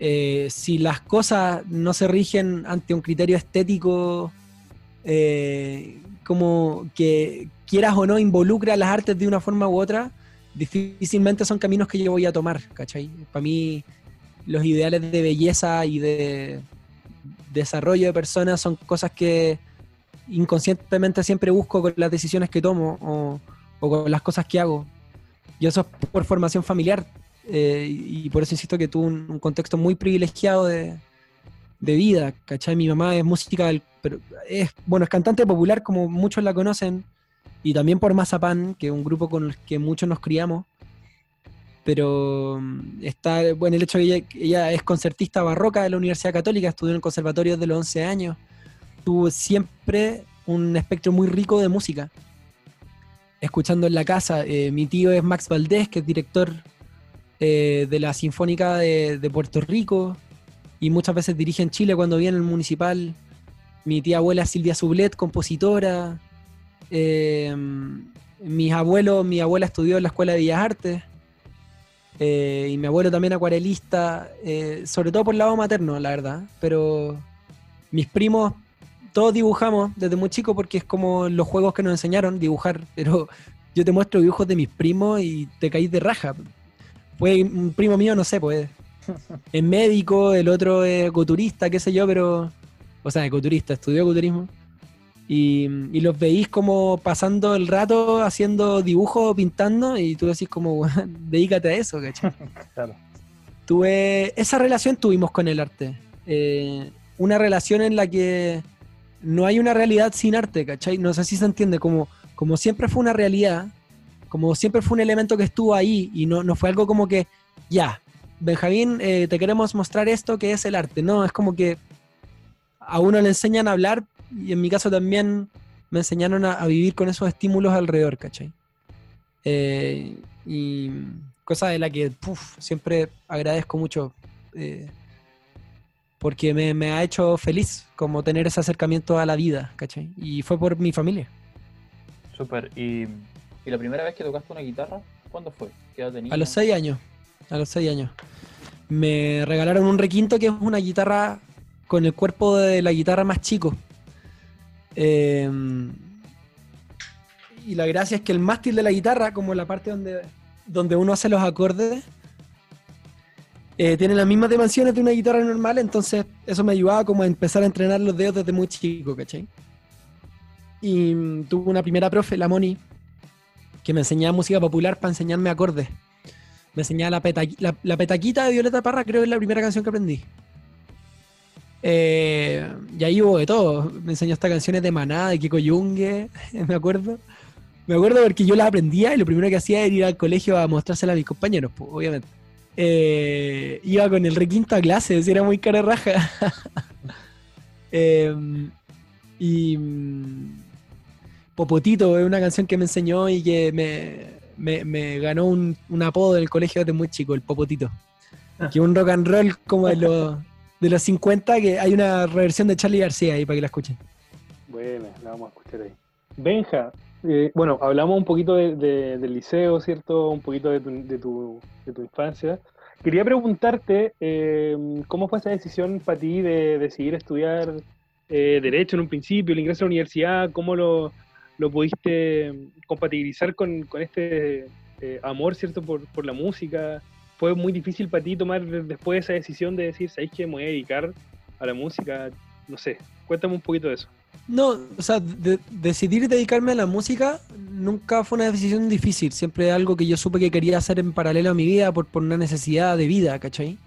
eh, si las cosas no se rigen ante un criterio estético, eh, como que quieras o no involucra las artes de una forma u otra, difícilmente son caminos que yo voy a tomar, ¿cachai? Para mí los ideales de belleza y de desarrollo de personas son cosas que inconscientemente siempre busco con las decisiones que tomo o, o con las cosas que hago. Y eso es por formación familiar. eh, y por eso insisto que tuve un, contexto muy privilegiado de, de vida, ¿cachai? Mi mamá es música, pero es, bueno, es cantante popular como muchos la conocen, y también por Mazapán, que es un grupo con el que muchos nos criamos. Pero mm, está, bueno, el hecho de que ella, ella es concertista barroca de la Universidad Católica, estudió en el conservatorio desde los 11 años. Tuvo siempre un espectro muy rico de música. Escuchando en la casa, eh, mi tío es Max Valdés, que es director eh, de la Sinfónica de, Puerto Rico y muchas veces dirige en Chile cuando viene el municipal. Mi tía abuela Silvia Sublet, compositora. Eh, mis mi abuela estudió en la Escuela de Bellas Artes. eh, y mi abuelo también acuarelista, sobre todo por el lado materno, la verdad. Pero mis primos, todos dibujamos desde muy chico porque es como los juegos que nos enseñaron, dibujar. Pero yo te muestro dibujos de mis primos y te caís de raja. Fue un primo mío, no sé, pues. [laughs] Es médico, el otro es ecoturista, qué sé yo, pero. O sea, ecoturista, estudió ecoturismo. Y, y los veís como pasando el rato haciendo dibujos, pintando, y tú decís como, [laughs] "Weón, dedícate a eso, ¿cachai? [laughs] Claro. Tuve, esa relación tuvimos con el arte. Eh, una relación en la que no hay una realidad sin arte, ¿cachai? No sé si se entiende, como, como siempre fue una realidad, como siempre fue un elemento que estuvo ahí y no, no fue algo como que, ya, Benjamín, eh, te queremos mostrar esto que es el arte. No, es como que a uno le enseñan a hablar y en mi caso también me enseñaron a, vivir con esos estímulos alrededor, ¿cachai? Eh, y cosa de la que siempre agradezco mucho eh, porque me, me ha hecho feliz como tener ese acercamiento a la vida, ¿cachai? Y fue por mi familia. Súper. ¿Y, ¿Y la primera vez que tocaste una guitarra? ¿Cuándo fue? ¿Qué edad tenías? A los seis años. A los seis años. Me regalaron un requinto que es una guitarra con el cuerpo de la guitarra más chico. Eh, y la gracia es que el mástil de la guitarra, como la parte donde, donde uno hace los acordes, eh, tiene las mismas dimensiones de una guitarra normal, entonces eso me ayudaba como a empezar a entrenar los dedos desde muy chico, ¿cachai? Y mm, tuve una primera profe, la Moni, que me enseñaba música popular para enseñarme acordes. Me enseñaba la, la, la petaquita de Violeta Parra, creo que es la primera canción que aprendí. Eh, y ahí hubo de todo. Me enseñó hasta canciones de Maná, de Kiko Yungue, [laughs] me acuerdo. Me acuerdo porque yo las aprendía y lo primero que hacía era ir al colegio a mostrárselas a mis compañeros, pues, obviamente. Eh, iba con el requinto a clases, era muy cara raja. [laughs] Eh, y mm, Popotito es una canción que me enseñó y que me, me- me ganó un, un apodo en el colegio desde muy chico, el Popotito. Que es un rock and roll como de los, de los 50, que hay una reversión de Charlie García ahí para que la escuchen. Bueno, la vamos a escuchar ahí. Benja, bueno, hablamos un poquito de- de- del liceo, ¿cierto? Un poquito de tu, de tu, tu infancia. Quería preguntarte eh, cómo fue esa decisión para ti de decidir estudiar eh, Derecho en un principio, el ingreso a la universidad, cómo lo, lo pudiste compatibilizar con, con este eh, amor, ¿cierto? Por, por la música. ¿Fue muy difícil para ti tomar después esa decisión de decir, ¿sabéis que me voy a dedicar a la música? No sé, cuéntame un poquito de eso. No, o sea, de- decidir dedicarme a la música nunca fue una decisión difícil. Siempre algo que yo supe que quería hacer en paralelo a mi vida por, por una necesidad de vida, ¿cachai?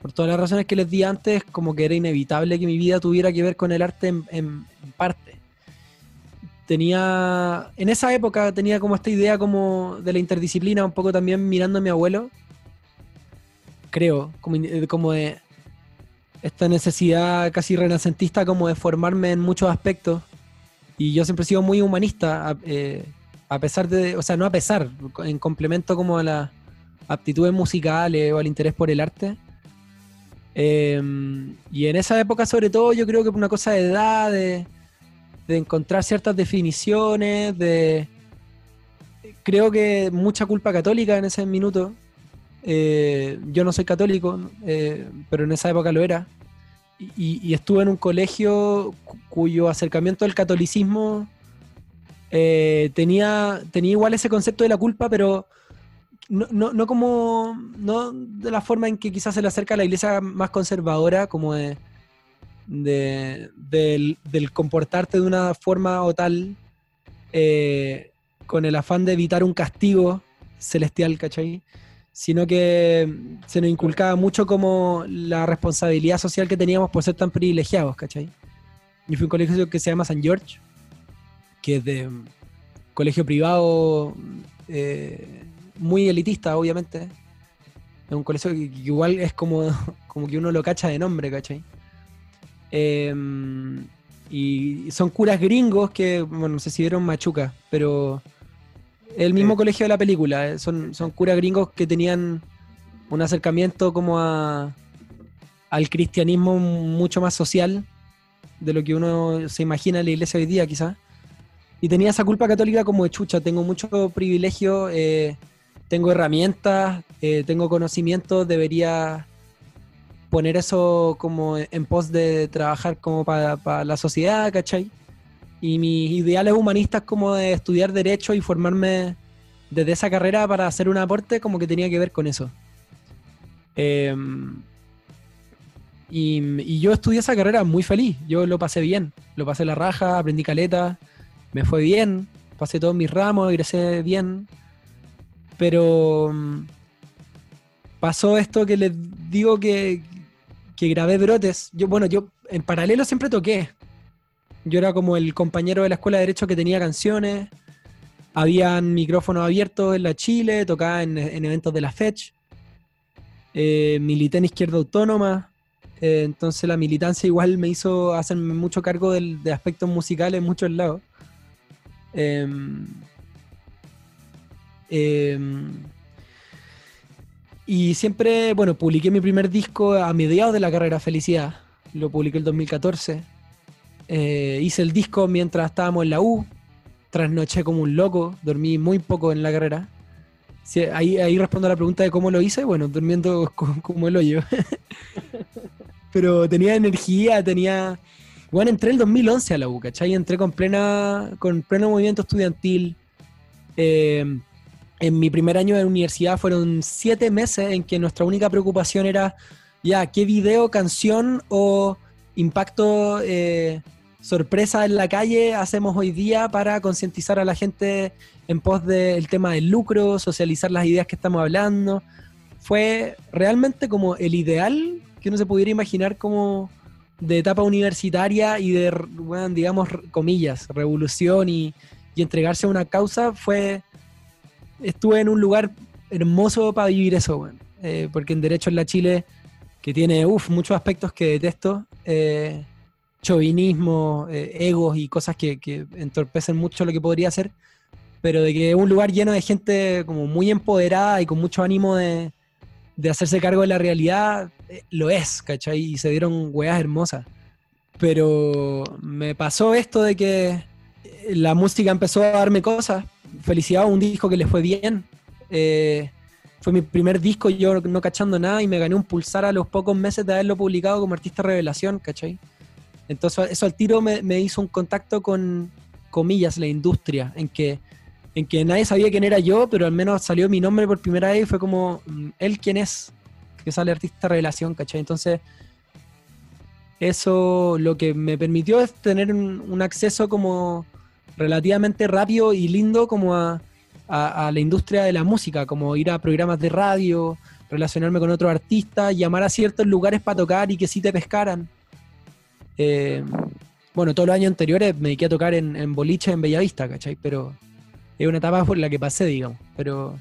por todas las razones que les di antes, como que era inevitable que mi vida tuviera que ver con el arte en, en parte. Tenía, en esa época tenía como esta idea como de la interdisciplina, un poco también mirando a mi abuelo, creo, como, in- como de esta necesidad casi renacentista como de formarme en muchos aspectos. Y yo siempre he sido muy humanista, a, eh, a pesar de, o sea, no a pesar, en complemento como a las aptitudes musicales o al interés por el arte. Eh, y en esa época, sobre todo, yo creo que por una cosa de edad, de, de encontrar ciertas definiciones, de. Creo que mucha culpa católica en ese minuto. Eh, yo no soy católico, eh, pero en esa época lo era. Y, estuve en un colegio cu- cuyo acercamiento al catolicismo eh, tenía, tenía igual ese concepto de la culpa, pero no, no, no como. no de la forma en que quizás se le acerca a la iglesia más conservadora, como de. de- del, comportarte de una forma o tal, con el afán de evitar un castigo celestial, ¿cachai? Sino que se nos inculcaba mucho como la responsabilidad social que teníamos por ser tan privilegiados, ¿cachai? Y fui a un colegio que se llama San George, que es de colegio privado eh, muy elitista, obviamente. Es un colegio que, igual es como, [laughs] como que uno lo cacha de nombre, ¿cachai? Eh, y son curas gringos que, bueno, no sé si Machuca, pero el mismo Sí. colegio de la película. eh, Son, son curas gringos que tenían un acercamiento como a, al cristianismo mucho más social de lo que uno se imagina en la iglesia hoy día, quizás. Y tenía esa culpa católica como de chucha, tengo mucho privilegio, eh, tengo herramientas, eh, tengo conocimiento, debería poner eso como en pos de trabajar como para, para la sociedad, ¿cachai? Y mis ideales humanistas como de estudiar derecho y formarme desde esa carrera para hacer un aporte como que tenía que ver con eso. Em, y, yo estudié esa carrera muy feliz, yo lo pasé bien, lo pasé la raja, aprendí caleta, me fue bien, pasé todos mis ramos, egresé bien, pero mm, pasó esto que les digo que, que grabé brotes. Yo, bueno, yo en paralelo siempre toqué. Yo era como el compañero de la escuela de Derecho que tenía canciones. Habían micrófonos abiertos en la Chile, tocaba en, en eventos de la FECH. Eh, milité en Izquierda Autónoma. eh, entonces la militancia igual me hizo hacerme mucho cargo del- de aspectos musicales en muchos lados. Em, em, y siempre, bueno, publiqué mi primer disco a mediados de la carrera Felicidad. Lo publiqué el 2014. Eh, hice el disco mientras estábamos en la U. Trasnoché como un loco. Dormí muy poco en la carrera. Ahí, ahí respondo a la pregunta de cómo lo hice. Bueno, durmiendo [laughs] co- como el hoyo. [laughs] Pero tenía energía, tenía... Bueno, entré el 2011 a la U, ¿cachai? Entré con, plena, con pleno movimiento estudiantil. Eh, en mi primer año de universidad fueron siete meses en que nuestra única preocupación era, ya, ¿qué video, canción o impacto eh, sorpresa en la calle hacemos hoy día para concientizar a la gente en pos del tema del lucro, socializar las ideas que estamos hablando? Fue realmente como el ideal que uno se pudiera imaginar como de etapa universitaria y de, bueno, digamos, comillas, revolución y, y entregarse a una causa fue estuve en un lugar hermoso para vivir eso. Eh, porque en Derecho en la Chile, que tiene uf, muchos aspectos que detesto, eh, chauvinismo, eh, egos y cosas que, que entorpecen mucho lo que podría ser, pero de que es un lugar lleno de gente como muy empoderada y con mucho ánimo de, de hacerse cargo de la realidad, eh, lo es, ¿cachai? Y se dieron weas hermosas. Pero me pasó esto de que eh, la música empezó a darme cosas. Felicidad, un disco que le fue bien. Fue mi primer disco, yo no cachando nada, y me gané un pulsar a los pocos meses de haberlo publicado como artista revelación, ¿cachai? Entonces eso al tiro me, hizo un contacto con, comillas, la industria, en que, en que nadie sabía quién era yo, pero al menos salió mi nombre por primera vez y fue como, mm, ¿él quién es? Que sale artista revelación, ¿cachai? Entonces eso lo que me permitió es tener un, acceso como relativamente rápido y lindo como a, a- a la industria de la música, como ir a programas de radio, relacionarme con otros artistas, llamar a ciertos lugares para tocar y que sí te pescaran. Eh, bueno, todos los años anteriores me dediqué a tocar en, en boliche en Bellavista, ¿cachai? Pero es una etapa por la que pasé, digamos. Pero,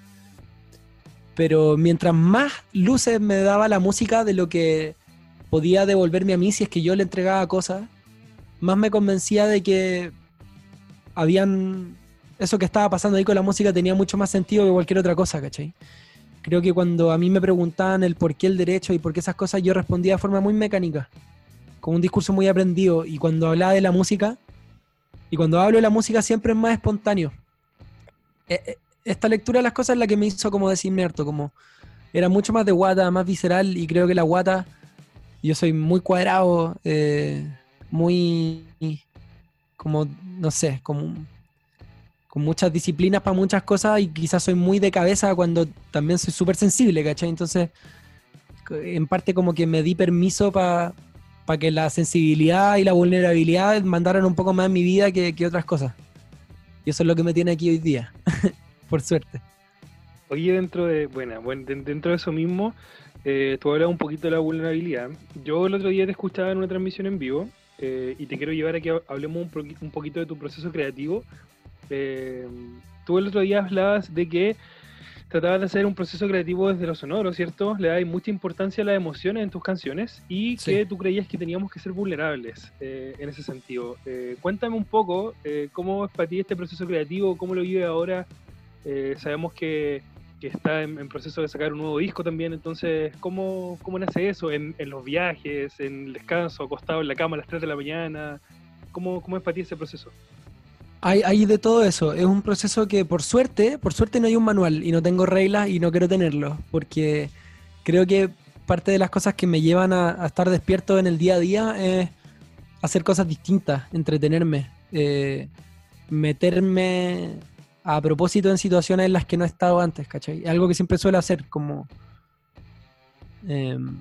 pero mientras más luces me daba la música de lo que podía devolverme a mí si es que yo le entregaba cosas, más me convencía de que habían... Eso que estaba pasando ahí con la música tenía mucho más sentido que cualquier otra cosa, ¿cachai? Creo que cuando a mí me preguntaban el por qué el derecho y por qué esas cosas, yo respondía de forma muy mecánica, con un discurso muy aprendido. Y cuando hablaba de la música, y cuando hablo de la música siempre es más espontáneo. Eh, eh, esta lectura de las cosas es la que me hizo como decirme harto, como era mucho más de guata, más visceral, y creo que la guata, yo soy muy cuadrado, eh, muy, como, no sé, como con muchas disciplinas para muchas cosas y quizás soy muy de cabeza cuando también soy súper sensible, ¿cachai? Entonces, en parte como que me di permiso para que la sensibilidad y la vulnerabilidad mandaran un poco más en mi vida que, que otras cosas. Y eso es lo que me tiene aquí hoy día, [laughs] por suerte. Oye, dentro de, bueno, bueno dentro de eso mismo, eh, tú hablabas un poquito de la vulnerabilidad. Yo el otro día te escuchaba en una transmisión en vivo eh, y te quiero llevar a que hablemos un, un poquito de tu proceso creativo eh, tú el otro día hablabas de que tratabas de hacer un proceso creativo desde lo sonoro, ¿cierto? Le das mucha importancia a las emociones en tus canciones y que tú creías que teníamos que ser vulnerables eh, en ese sentido. Eh, cuéntame un poco cómo es para ti este proceso creativo, cómo lo vive ahora. sabemos que, está en, proceso de sacar un nuevo disco también, entonces, ¿cómo, cómo nace eso? ¿En, los viajes, en el descanso, acostado en la cama a las 3 de la mañana? ¿Cómo, cómo es para ti ese proceso? Hay, de todo eso. Es un proceso que por suerte, por suerte no hay un manual y no tengo reglas y no quiero tenerlo, porque creo que parte de las cosas que me llevan a, estar despierto en el día a día es hacer cosas distintas, entretenerme, eh, meterme a propósito en situaciones en las que no he estado antes, ¿cachai? Algo que siempre suelo hacer, como... Em,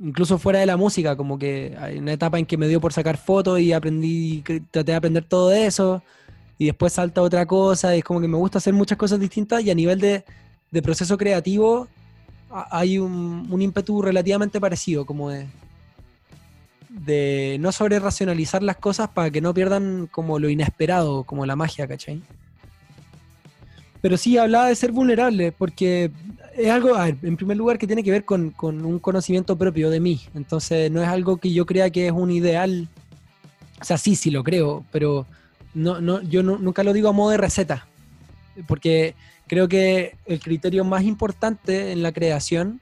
incluso fuera de la música, como que hay una etapa en que me dio por sacar fotos y aprendí, traté de aprender todo eso, y después salta otra cosa, y es como que me gusta hacer muchas cosas distintas, y a nivel de, proceso creativo hay un, ímpetu relativamente parecido, como de, no sobre racionalizar las cosas para que no pierdan como lo inesperado, como la magia, ¿cachai? Pero sí hablaba de ser vulnerable, porque es algo, a ver, en primer lugar, que tiene que ver con, un conocimiento propio de mí. Entonces, no es algo que yo crea que es un ideal. O sea, sí, sí lo creo, pero no, no, yo nunca lo digo a modo de receta. Porque creo que el criterio más importante en la creación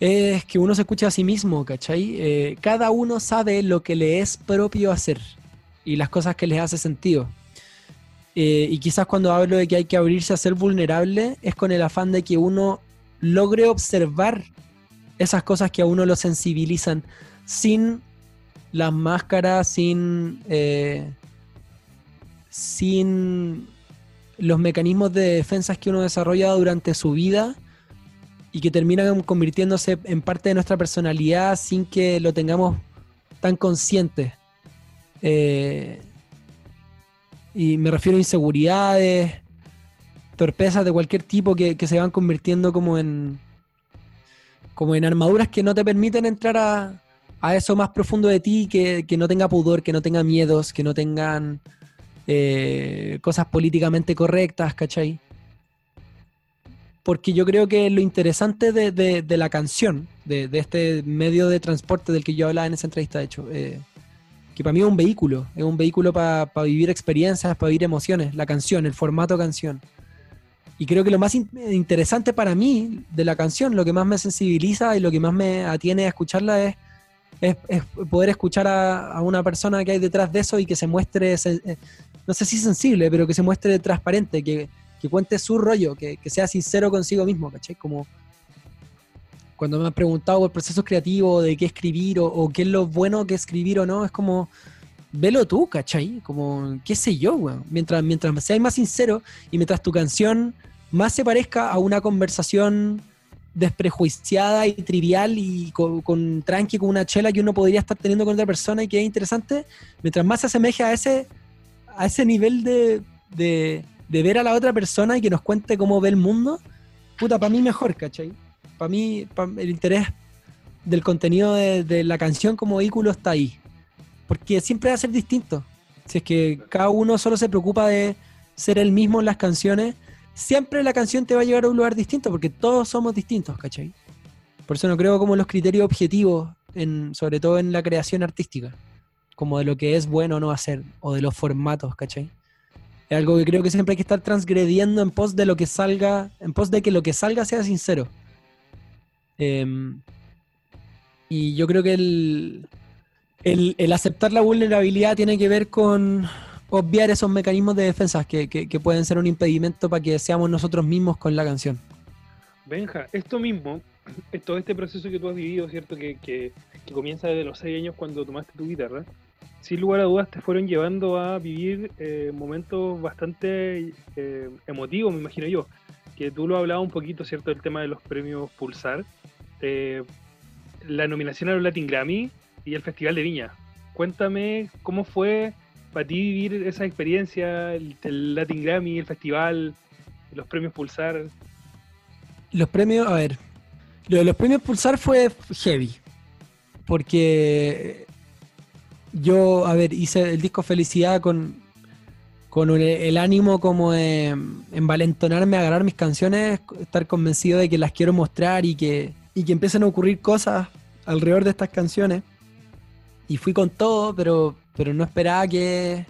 es que uno se escuche a sí mismo, ¿cachai? Eh, cada uno sabe lo que le es propio hacer y las cosas que les hace sentido. Eh, y quizás cuando hablo de que hay que abrirse a ser vulnerable, es con el afán de que uno logre observar esas cosas que a uno lo sensibilizan sin las máscaras, sin, eh, sin los mecanismos de defensas que uno desarrolla durante su vida y que terminan convirtiéndose en parte de nuestra personalidad sin que lo tengamos tan consciente. Eh, y me refiero a inseguridades, torpezas de cualquier tipo que, se van convirtiendo como en, como en armaduras que no te permiten entrar a, a eso más profundo de ti, que, no tenga pudor, que no tenga miedos, que no tengan eh, cosas políticamente correctas, ¿cachai? Porque yo creo que lo interesante de, la canción, de, este medio de transporte del que yo hablaba en esa entrevista, de hecho, eh, que para mí es un vehículo, es un vehículo para vivir experiencias, para vivir emociones, la canción, el formato canción. Y creo que lo más interesante para mí de la canción, lo que más me sensibiliza y lo que más me atiene a escucharla es, es, poder escuchar a, una persona que hay detrás de eso y que se muestre, eh, no sé si sensible, pero que se muestre transparente, que, que cuente su rollo, que, que, sea sincero consigo mismo, ¿cachai? Como, cuando me han preguntado por procesos creativos, de qué escribir o, qué es lo bueno que escribir o no, es como, velo tú, ¿cachai? Como, qué sé yo, weón. Mientras, mientras seas más sincero y mientras tu canción más se parezca a una conversación desprejuiciada y trivial y con, con, tranqui, con una chela que uno podría estar teniendo con otra persona y que es interesante, mientras más se asemeje a ese, a ese nivel de, de, de ver a la otra persona y que nos cuente cómo ve el mundo, puta, para mí mejor, ¿cachai? Para mí, pa- el interés del contenido de, de la canción como vehículo está ahí. Porque siempre va a ser distinto. Si es que cada uno solo se preocupa de ser el mismo en las canciones, siempre la canción te va a llevar a un lugar distinto, porque todos somos distintos, ¿cachai? Por eso no creo como los criterios objetivos, en, sobre todo en la creación artística, como de lo que es bueno o no hacer, o de los formatos, ¿cachai? Es algo que creo que siempre hay que estar transgrediendo en pos de lo que salga, en pos de que lo que salga sea sincero. Em, y yo creo que el, el, aceptar la vulnerabilidad tiene que ver con obviar esos mecanismos de defensa que, que- pueden ser un impedimento para que seamos nosotros mismos con la canción. Benja, esto mismo, [clears throat] todo este proceso que tú has vivido, ¿cierto? Que, que- comienza desde los seis años cuando tomaste tu guitarra, sin lugar a dudas te fueron llevando a vivir eh, momentos bastante eh, emotivos, me imagino yo. Que tú lo hablabas un poquito, ¿cierto? El tema de los premios Pulsar, eh, la nominación a los Latin Grammy y el Festival de Viña. Cuéntame cómo fue para ti vivir esa experiencia, el, el Latin Grammy, el festival, los premios Pulsar. Los premios, a ver, lo de los premios Pulsar fue heavy. Porque yo, a ver, hice el disco Felicidad con, con el ánimo como de envalentonarme a agarrar mis canciones, estar convencido de que las quiero mostrar y que, y que empiecen a ocurrir cosas alrededor de estas canciones. Y fui con todo, pero, pero no esperaba que,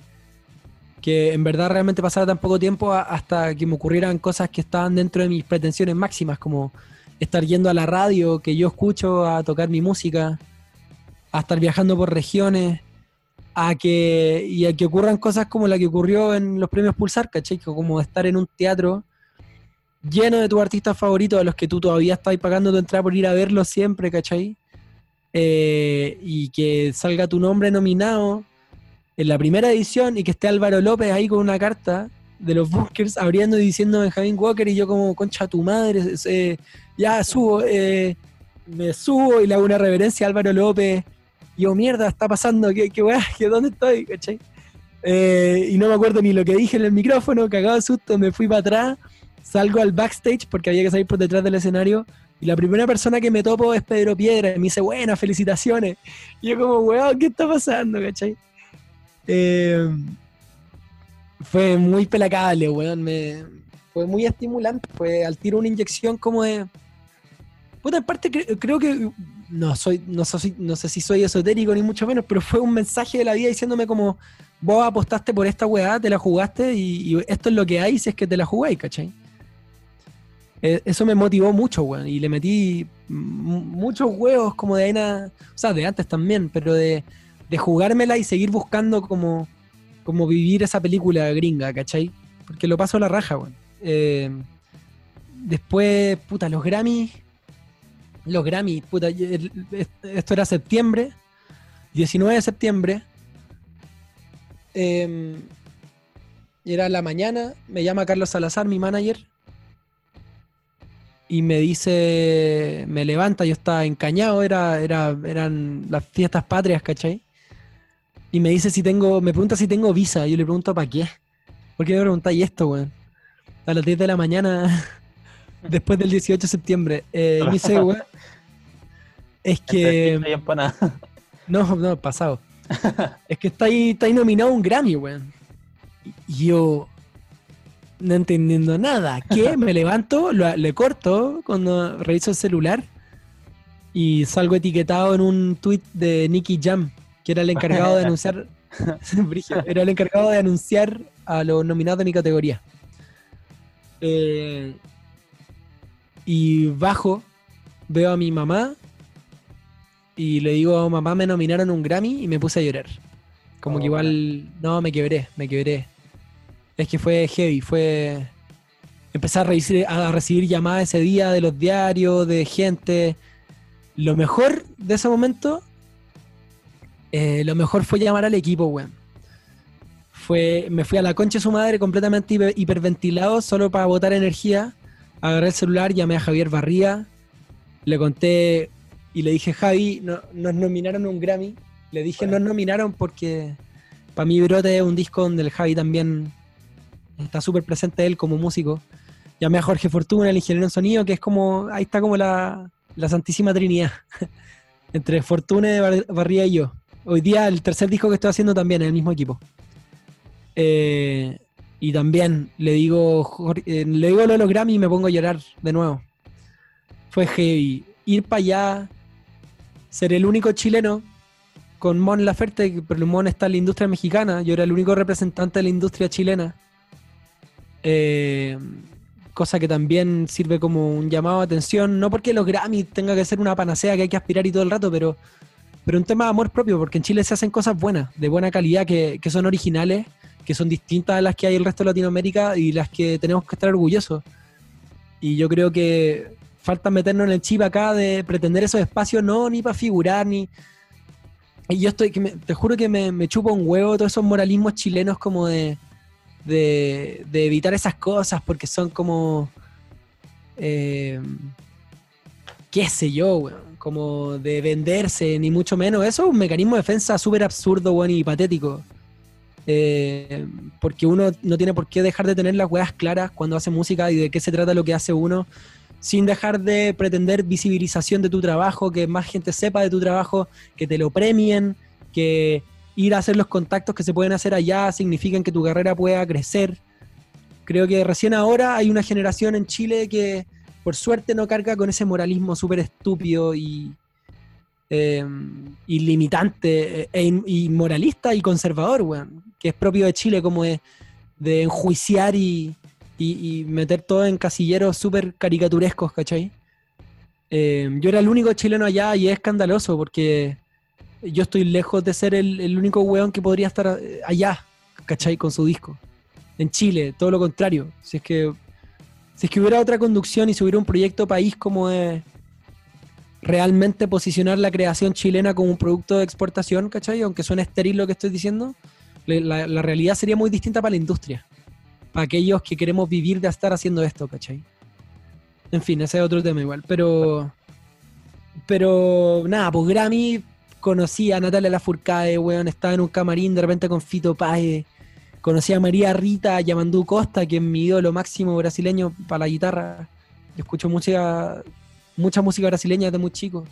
que en verdad realmente pasara tan poco tiempo hasta que me ocurrieran cosas que estaban dentro de mis pretensiones máximas, como estar yendo a la radio que yo escucho a tocar mi música, a estar viajando por regiones, a que, y a que ocurran cosas como la que ocurrió en los premios Pulsar, ¿cachai? Como estar en un teatro lleno de tus artistas favoritos, a los que tú todavía estás pagando tu entrada por ir a verlos siempre, ¿cachai? Eh, y que salga tu nombre nominado en la primera edición y que esté Álvaro López ahí con una carta de los bunkers abriendo y diciendo Benjamin Walker y yo como concha tu madre, eh, ya subo, eh, me subo y le hago una reverencia a Álvaro López. Y yo, mierda, está pasando, ¿qué, qué weá? ¿Qué, [laughs] ¿Dónde estoy? ¿Cachai? Eh, y no me acuerdo ni lo que dije en el micrófono, cagado de susto, me fui para atrás, salgo al backstage porque había que salir por detrás del escenario. Y la primera persona que me topo es Pedro Piedra, y me dice, buenas, felicitaciones. Y yo como, weón, ¿qué está pasando? ¿Cachai? Eh, fue muy pelacable, weón. Me, fue muy estimulante. Fue al tiro una inyección como de. Puta, en parte cre- creo que. No soy, no sé si soy esotérico ni mucho menos, pero fue un mensaje de la vida diciéndome como vos apostaste por esta weá, te la jugaste y, y esto es lo que hay si es que te la jugáis, ¿cachai? Eh, Eso me motivó mucho, weón, y le metí muchos huevos como de arena, o sea, de antes también, pero de, de jugármela y seguir buscando como, como vivir esa película gringa, ¿cachai? Porque lo paso a la raja, weón. Eh, después, puta, los Grammys. Los Grammys, puta, esto era septiembre, 19 de septiembre. Eh, era la mañana, me llama Carlos Salazar, mi manager, y me dice, me levanta, yo estaba encañado, era, era, eran las fiestas patrias, ¿cachai? Y me dice si tengo, me pregunta si tengo visa, y yo le pregunto ¿para qué? ¿Por qué me preguntáis esto, weón? A las 10 de la mañana, [laughs] después del 18 de septiembre. Eh, y me dice, weón, es que... [laughs] No, no, pasado. es que está ahí, está ahí nominado un Grammy, weón. Y yo, no entendiendo nada. ¿Qué? [laughs] Me levanto, lo- le corto cuando reviso el celular y salgo etiquetado en un tweet de Nicky Jam, que era el encargado de anunciar. [laughs] Era el encargado de anunciar a los nominados de mi categoría. Eh, y bajo, veo a mi mamá y le digo, mamá, me nominaron un Grammy y me puse a llorar. Como Oh, que igual, no, me quebré, me quebré. Es que fue heavy, fue... Empecé a recibir, a recibir llamadas ese día de los diarios, de gente. Lo mejor de ese momento, eh, lo mejor fue llamar al equipo, weón. Fue, me fui a la concha de su madre completamente hiper- hiperventilado solo para botar energía. Agarré el celular, llamé a Javier Barría, le conté y le dije, Javi, no- nos nominaron un Grammy. Le dije, nos nominaron porque para mí Brote es un disco donde el Javi también está súper presente él como músico. Llamé a Jorge Fortuna, el ingeniero en sonido, que es como, ahí está como la, la Santísima Trinidad, [laughs] entre Fortuna, Bar- Barría y yo. Hoy día el tercer disco que estoy haciendo también en el mismo equipo. Eh, y también le digo, eh, le digo lo de los Grammy y me pongo a llorar de nuevo. Fue heavy. Ir para allá, ser el único chileno con Mon Laferte, pero Mon está en la industria mexicana, yo era el único representante de la industria chilena. Eh, cosa que también sirve como un llamado de atención, no porque los Grammy tenga que ser una panacea que hay que aspirar y todo el rato, pero, pero un tema de amor propio, porque en Chile se hacen cosas buenas, de buena calidad, que, que son originales, que son distintas a las que hay en el resto de Latinoamérica y las que tenemos que estar orgullosos. Y yo creo que falta meternos en el chip acá de pretender esos espacios, no ni para figurar, ni... Y yo estoy, que me- te juro que me, me chupa un huevo todos esos moralismos chilenos como de, de, de evitar esas cosas porque son como... eh, qué sé yo, weón, como de venderse, ni mucho menos. Eso es un mecanismo de defensa súper absurdo, weón, y patético. Eh, porque uno no tiene por qué dejar de tener las weas claras cuando hace música y de qué se trata lo que hace uno, sin dejar de pretender visibilización de tu trabajo, que más gente sepa de tu trabajo, que te lo premien, que ir a hacer los contactos que se pueden hacer allá significan que tu carrera pueda crecer. Creo que recién ahora hay una generación en Chile que por suerte no carga con ese moralismo súper estúpido y, eh, y limitante eh, e y moralista y conservador, weón, que es propio de Chile como de, de enjuiciar y, y- y meter todo en casilleros súper caricaturescos, ¿cachai? Eh, yo era el único chileno allá y es escandaloso porque yo estoy lejos de ser el, único weón que podría estar eh, allá, ¿cachai? Con su disco. En Chile, todo lo contrario. Si es que, si es que hubiera otra conducción y si hubiera un proyecto país como de realmente posicionar la creación chilena como un producto de exportación, ¿cachai? Aunque suene estéril lo que estoy diciendo, la, la realidad sería muy distinta para la industria. Para aquellos que queremos vivir de estar haciendo esto, ¿cachai? En fin, ese es otro tema igual. Pero. Pero nada, pues Grammy conocí a Natalia Lafourcade, weón, estaba en un camarín de repente con Fito Páez. Conocí a María Rita Yamandú Costa, que es mi ídolo máximo brasileño para la guitarra. Yo escucho música, mucha música brasileña desde muy chico.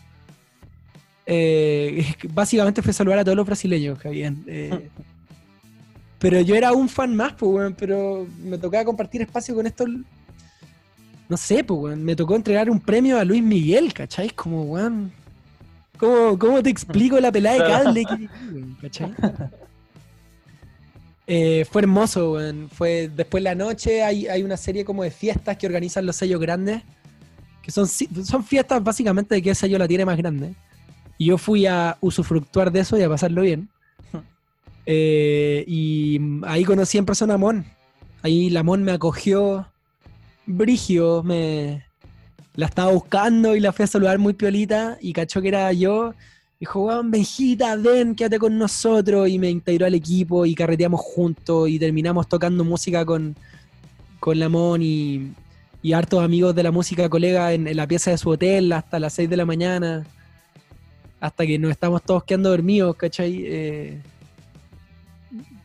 Eh, básicamente fue saludar a todos los brasileños, Javier. Eh, [laughs] pero yo era un fan más, pues, weón, pero me tocaba compartir espacio con estos. No sé, pues, weón, me tocó entregar un premio a Luis Miguel, ¿cachai? Como, weón. ¿Cómo, cómo te explico la pelada de cable que ¿cachai? Eh, fue hermoso, weón. Fue después de la noche hay, hay una serie como de fiestas que organizan los sellos grandes. Que son, son fiestas básicamente de qué sello la tiene más grande. Y yo fui a usufructuar de eso y a pasarlo bien. [laughs] Eh, y ahí conocí en persona a Mon. Ahí la Mon me acogió. Brigio me la estaba buscando y la fui a saludar muy piolita y cachó que era yo. Dijo, weón, Benjita, ven, quédate con nosotros. Y me integró al equipo y carreteamos juntos y terminamos tocando música con, con la Mon y, y hartos amigos de la música colega en, en la pieza de su hotel hasta las 6 de la mañana. Hasta que nos estamos todos quedando dormidos, ¿cachai? Eh,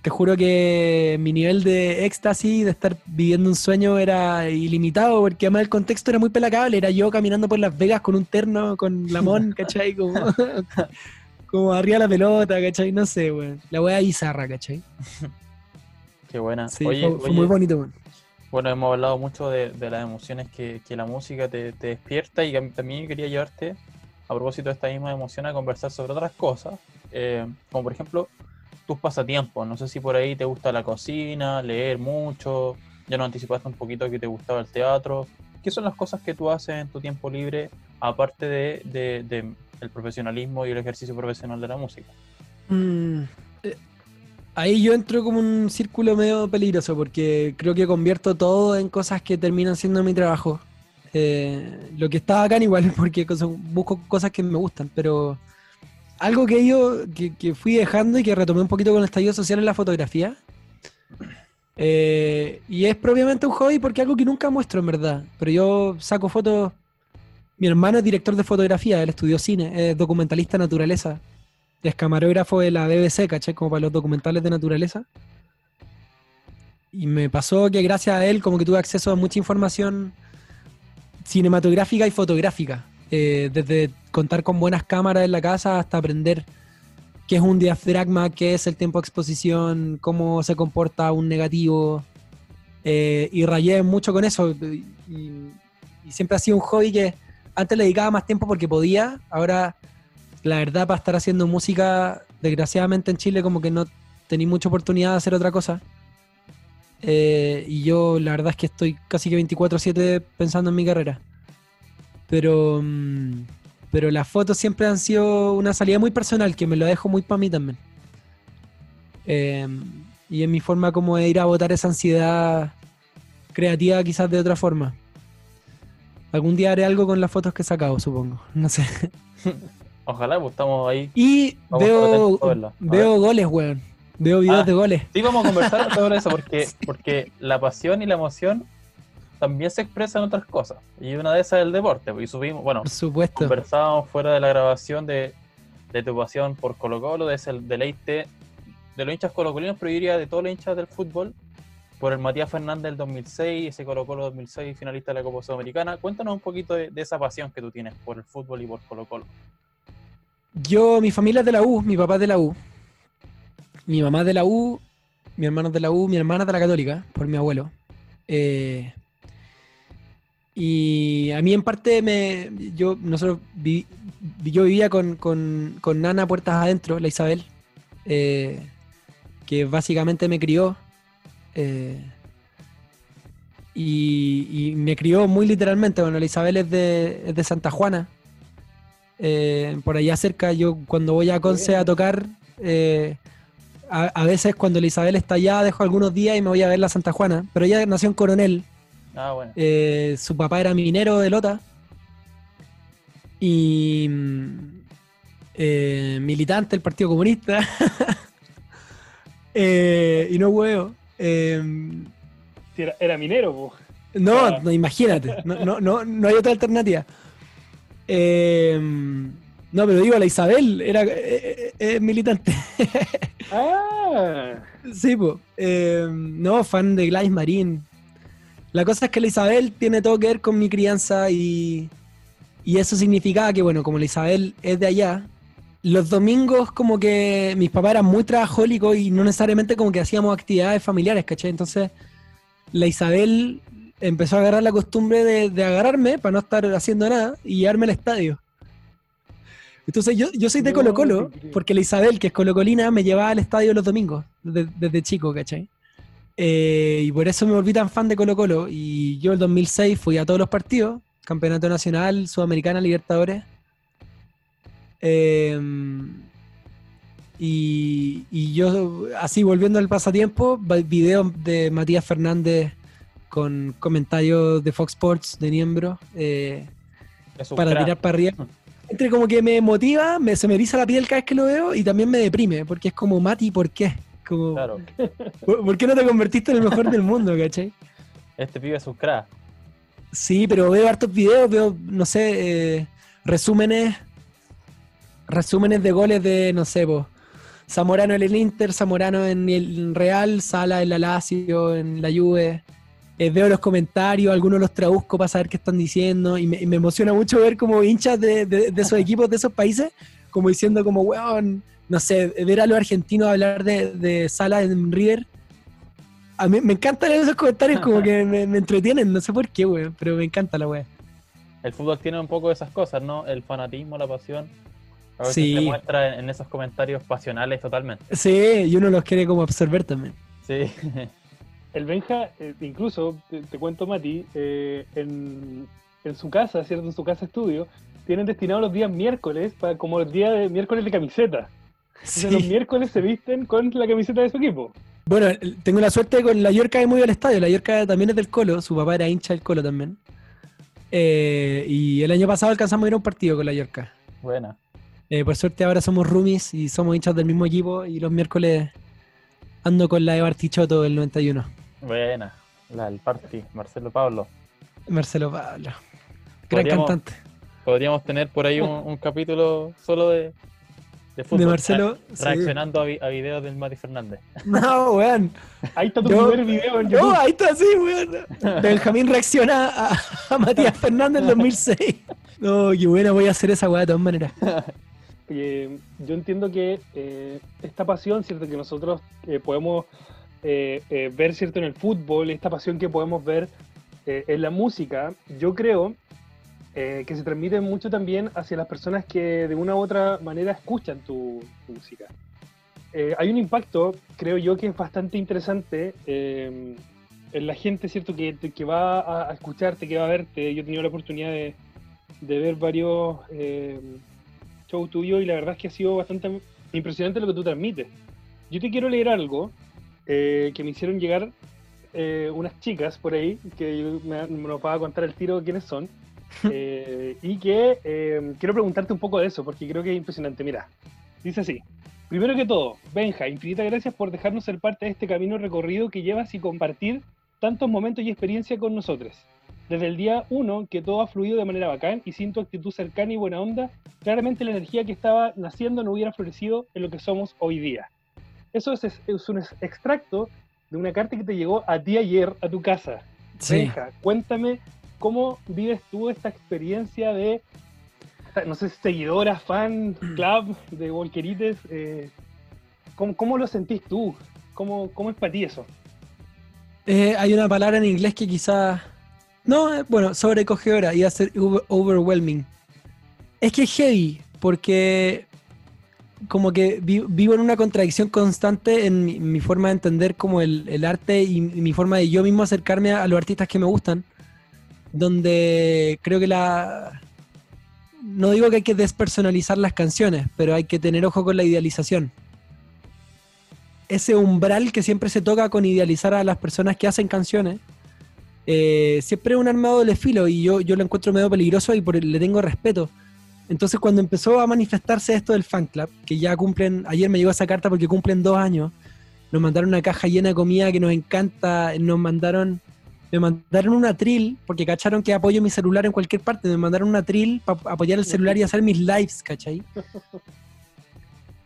te juro que mi nivel de éxtasis, de estar viviendo un sueño, era ilimitado, porque además el contexto era muy pelacable. Era yo caminando por Las Vegas con un terno, con Lamón, [laughs] ¿cachai? Como, [laughs] como arriba la pelota, ¿cachai? No sé, weón. La wea bizarra, ¿cachai? Qué buena. Sí, Oye, fue, fue oye, muy bonito, weón. Bueno, hemos hablado mucho de, de las emociones que, que la música te, te despierta y también quería llevarte, a propósito de esta misma emoción, a conversar sobre otras cosas, eh, como por ejemplo tus pasatiempos. No sé si por ahí te gusta la cocina, leer mucho, ya nos anticipaste un poquito que te gustaba el teatro. ¿Qué son las cosas que tú haces en tu tiempo libre, aparte de, de- el profesionalismo y el ejercicio profesional de la música? Mm, eh, ahí yo entro como un círculo medio peligroso porque creo que convierto todo en cosas que terminan siendo mi trabajo. Eh, lo que está acá igual [laughs] porque busco cosas que me gustan, pero algo que yo que, que fui dejando y que retomé un poquito con el estallido social en la fotografía. Eh, y es propiamente un hobby porque es algo que nunca muestro en verdad. Pero yo saco fotos. Mi hermano es director de fotografía, él estudió cine, es documentalista naturaleza. Es camarógrafo de la BBC, ¿cachai? Como para los documentales de naturaleza. y me pasó que gracias a él como que tuve acceso a mucha información cinematográfica y fotográfica. Eh, desde contar con buenas cámaras en la casa hasta aprender qué es un diafragma, qué es el tiempo de exposición, cómo se comporta un negativo. Eh, y rayé mucho con eso. Y, siempre ha sido un hobby que antes le dedicaba más tiempo porque podía. Ahora, la verdad, para estar haciendo música, desgraciadamente en Chile como que no tenía mucha oportunidad de hacer otra cosa. Eh, y yo la verdad es que estoy casi que 24/7 pensando en mi carrera. Pero, mm, pero las fotos siempre han sido una salida muy personal, que me lo dejo muy para mí también. Eh, y es mi forma como de ir a botar esa ansiedad creativa quizás de otra forma. Algún día haré algo con las fotos que he sacado, supongo. No sé. [laughs] Ojalá, pues estamos ahí. Y Vamos veo, veo goles, weón. Veo videos Ah. de goles. Sí, vamos a conversar sobre eso porque, [laughs] porque la pasión y la emoción también se expresan en otras cosas. Y una de esas es el deporte. Y subimos, bueno, Por supuesto. conversábamos fuera de la grabación de, de tu pasión por Colo Colo, de ese deleite de los hinchas colocolinos, pero yo diría de todos los hinchas del fútbol, por el Matías Fernández del 2006, ese Colo Colo 2006 finalista de la Copa Sudamericana. Cuéntanos un poquito de, de esa pasión que tú tienes por el fútbol y por Colo Colo. Yo, mi familia es de la U, mi papá es de la U. Mi mamá es de la U, mi hermano es de la U, mi hermana es de la Católica, por mi abuelo. Eh, y a mí en parte me. Yo, nosotros vi- yo vivía con, con, con Nana puertas adentro, la Isabel, eh, que básicamente me crió. eh, y, y me crió muy literalmente. Bueno, la Isabel es de, es de Santa Juana, eh, por allá cerca. Yo cuando voy a Conce a tocar, a, a veces cuando la Isabel está allá, dejo algunos días y me voy a ver la Santa Juana. Pero ella nació en Coronel, Ah, bueno. eh, su papá era minero de Lota y mm, eh, militante del Partido Comunista. [laughs] Eh, y no huevo. Eh, Si era, era minero, po. no, Ah. no, imagínate, no, no, no, no hay otra alternativa. Eh, no, pero digo, la Isabel era eh, eh, eh, militante. Ah, [laughs] Sí, pues. no, fan de Gladys Marín. La cosa es que la Isabel tiene todo que ver con mi crianza y, y eso significaba que, bueno, como la Isabel es de allá, los domingos como que mis papás eran muy trabajólicos y no necesariamente como que hacíamos actividades familiares, ¿cachai? Entonces la Isabel empezó a agarrar la costumbre de, de agarrarme para no estar haciendo nada y llevarme al estadio. Entonces yo, yo soy de Colo Colo, porque la Isabel, que es colocolina, me llevaba al estadio los domingos, desde, desde chico, ¿cachai? Eh, y por eso me volví tan fan de Colo Colo. Y yo el 2006 fui a todos los partidos, Campeonato Nacional, Sudamericana, Libertadores. Eh, y, y yo, así volviendo al pasatiempo, videos de Matías Fernández con comentarios de Fox Sports de Niembro. eh, para crack. tirar para arriba. Entre como que me motiva, me, se me eriza la piel cada vez que lo veo y también me deprime, porque es como, Mati, ¿por qué? Como, Claro, [laughs] ¿por, por qué no te convertiste en el mejor del mundo, cachai? este pibe es un crack. Sí, pero veo hartos videos, veo, no sé, eh, resúmenes, resúmenes de goles de, no sé, po, Zamorano en el Inter, Zamorano en el Real, Sala en la Lazio, en la Juve. Eh, veo los comentarios, algunos los traduzco para saber qué están diciendo y me, y me emociona mucho ver como hinchas de, de- de esos equipos, de esos países, como diciendo como, weón, no sé, ver a los argentinos hablar de, de Sala en River. A mí me encantan esos comentarios, como que me, me entretienen, no sé por qué, weón, pero me encanta la weón. El fútbol tiene un poco de esas cosas, ¿no? El fanatismo, la pasión. A veces Sí. se muestra en, en esos comentarios pasionales totalmente. Sí, y uno los quiere como absorber también. Sí. [laughs] el Benja, eh, incluso, te, te cuento, Mati, eh, en, en su casa, ¿cierto? En su casa estudio, tienen destinados los días miércoles para como el día de miércoles de camiseta. Entonces los Sí. miércoles se visten con la camiseta de su equipo. Bueno, tengo la suerte con la Yorca de muy al estadio. La Yorca también es del Colo, su papá era hincha del Colo también. Eh, y el año pasado alcanzamos a ir a un partido con la Yorca. Buena. Eh, por suerte ahora somos roomies y somos hinchas del mismo equipo y los miércoles ando con la de Bartichotto del 91. Buena. La del party, Marcelo Pablo. Marcelo Pablo. Gran Podríamos- cantante. Podríamos tener por ahí un, un capítulo solo de, de fútbol. De Marcelo, sí. Reaccionando a, vi- a videos del Mati Fernández. [laughs] No, weón. Ahí está tu Yo- primer video en No, ahí está, sí, weón. Benjamín reacciona a, a Matías Fernández en 2006. No, qué buena, voy a hacer esa weá de todas maneras. [laughs] Eh, yo entiendo que eh, esta pasión, ¿cierto? Que nosotros eh, podemos eh, eh, ver, ¿cierto? En el fútbol, esta pasión que podemos ver eh, en la música, yo creo eh, que se transmite mucho también hacia las personas que de una u otra manera escuchan tu, tu música. Eh, hay un impacto, creo yo, que es bastante interesante eh, en la gente, ¿cierto? Que, que va a, escucharte, que va a verte. Yo he tenido la oportunidad de, de ver varios eh, shows tuyos y la verdad es que ha sido bastante impresionante lo que tú transmites. Yo te quiero leer algo eh, que me hicieron llegar eh, unas chicas por ahí, que me nos va a contar el tiro quiénes son, eh, y que eh, quiero preguntarte un poco de eso, porque creo que es impresionante. Mira, dice así. Primero que todo, Benja, infinitas gracias por dejarnos ser parte de este camino recorrido que llevas y compartir tantos momentos y experiencia con nosotros. Desde el día uno, que todo ha fluido de manera bacán y sin tu actitud cercana y buena onda, claramente la energía que estaba naciendo no hubiera florecido en lo que somos hoy día. Eso es, es un ex- extracto de una carta que te llegó a ti ayer a tu casa. Sí. Benja, cuéntame cómo vives tú esta experiencia de, no sé, seguidora, fan, club de Volquerites. Eh, ¿cómo, cómo lo sentís tú? ¿Cómo, ¿Cómo es para ti eso? Eh, hay una palabra en inglés que quizás. No, eh, bueno, sobrecogedora, ser over- overwhelming. Es que es heavy, porque como que vi- vivo en una contradicción constante en mi, forma de entender como el, el arte y, y mi forma de yo mismo acercarme a los artistas que me gustan, donde creo que la... No digo que hay que despersonalizar las canciones, pero hay que tener ojo con la idealización ese umbral que siempre se toca con idealizar a las personas que hacen canciones, eh, siempre es un arma de filo y yo, yo lo encuentro medio peligroso y por le tengo respeto. Entonces cuando empezó a manifestarse esto del fan club, que ya cumplen, ayer me llegó esa carta porque cumplen dos años, nos mandaron una caja llena de comida que nos encanta, nos mandaron, me mandaron una trill, porque cacharon que apoyo mi celular en cualquier parte, me mandaron una trill para apoyar el celular y hacer mis lives, ¿cachai?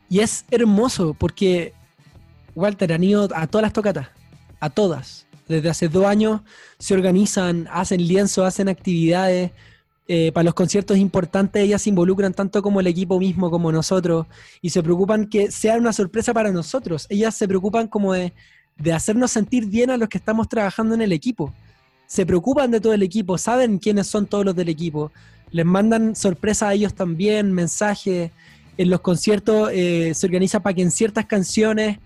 Y es hermoso porque Walter han ido a todas las tocatas, a todas. Desde hace dos años se organizan, hacen lienzos, hacen actividades. eh, para los conciertos importantes ellas se involucran tanto como el equipo mismo como nosotros y se preocupan que sea una sorpresa para nosotros. Ellas se preocupan como de, de hacernos sentir bien a los que estamos trabajando en el equipo. Se preocupan de todo el equipo, saben quiénes son todos los del equipo. Les mandan sorpresas a ellos también, mensajes. En los conciertos eh, se organiza para que en ciertas canciones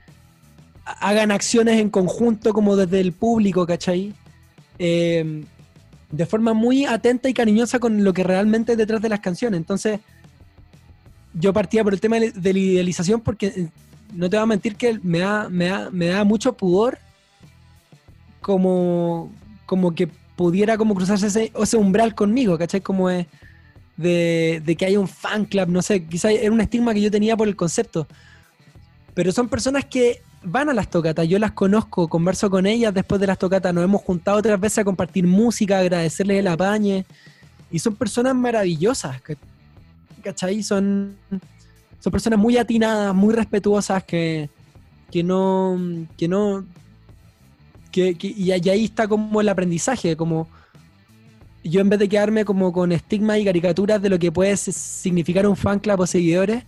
hagan acciones en conjunto como desde el público, ¿cachai? Eh, de forma muy atenta y cariñosa con lo que realmente es detrás de las canciones. Entonces, yo partía por el tema de la idealización porque no te voy a mentir que me da, me da, me da mucho pudor como, como que pudiera como cruzarse ese, umbral conmigo, ¿cachai? Como es de, de que haya un fan club, no sé, quizás era un estigma que yo tenía por el concepto. Pero son personas que van a las tocatas, yo las conozco, converso con ellas después de las tocatas, nos hemos juntado otras veces a compartir música, agradecerles el apañe, y son personas maravillosas, ca- ¿cachai? Son, son personas muy atinadas, muy respetuosas, que, que no, que no, que, que- y ahí está como el aprendizaje, como yo en vez de quedarme como con estigmas y caricaturas de lo que puede significar un fan club o seguidores,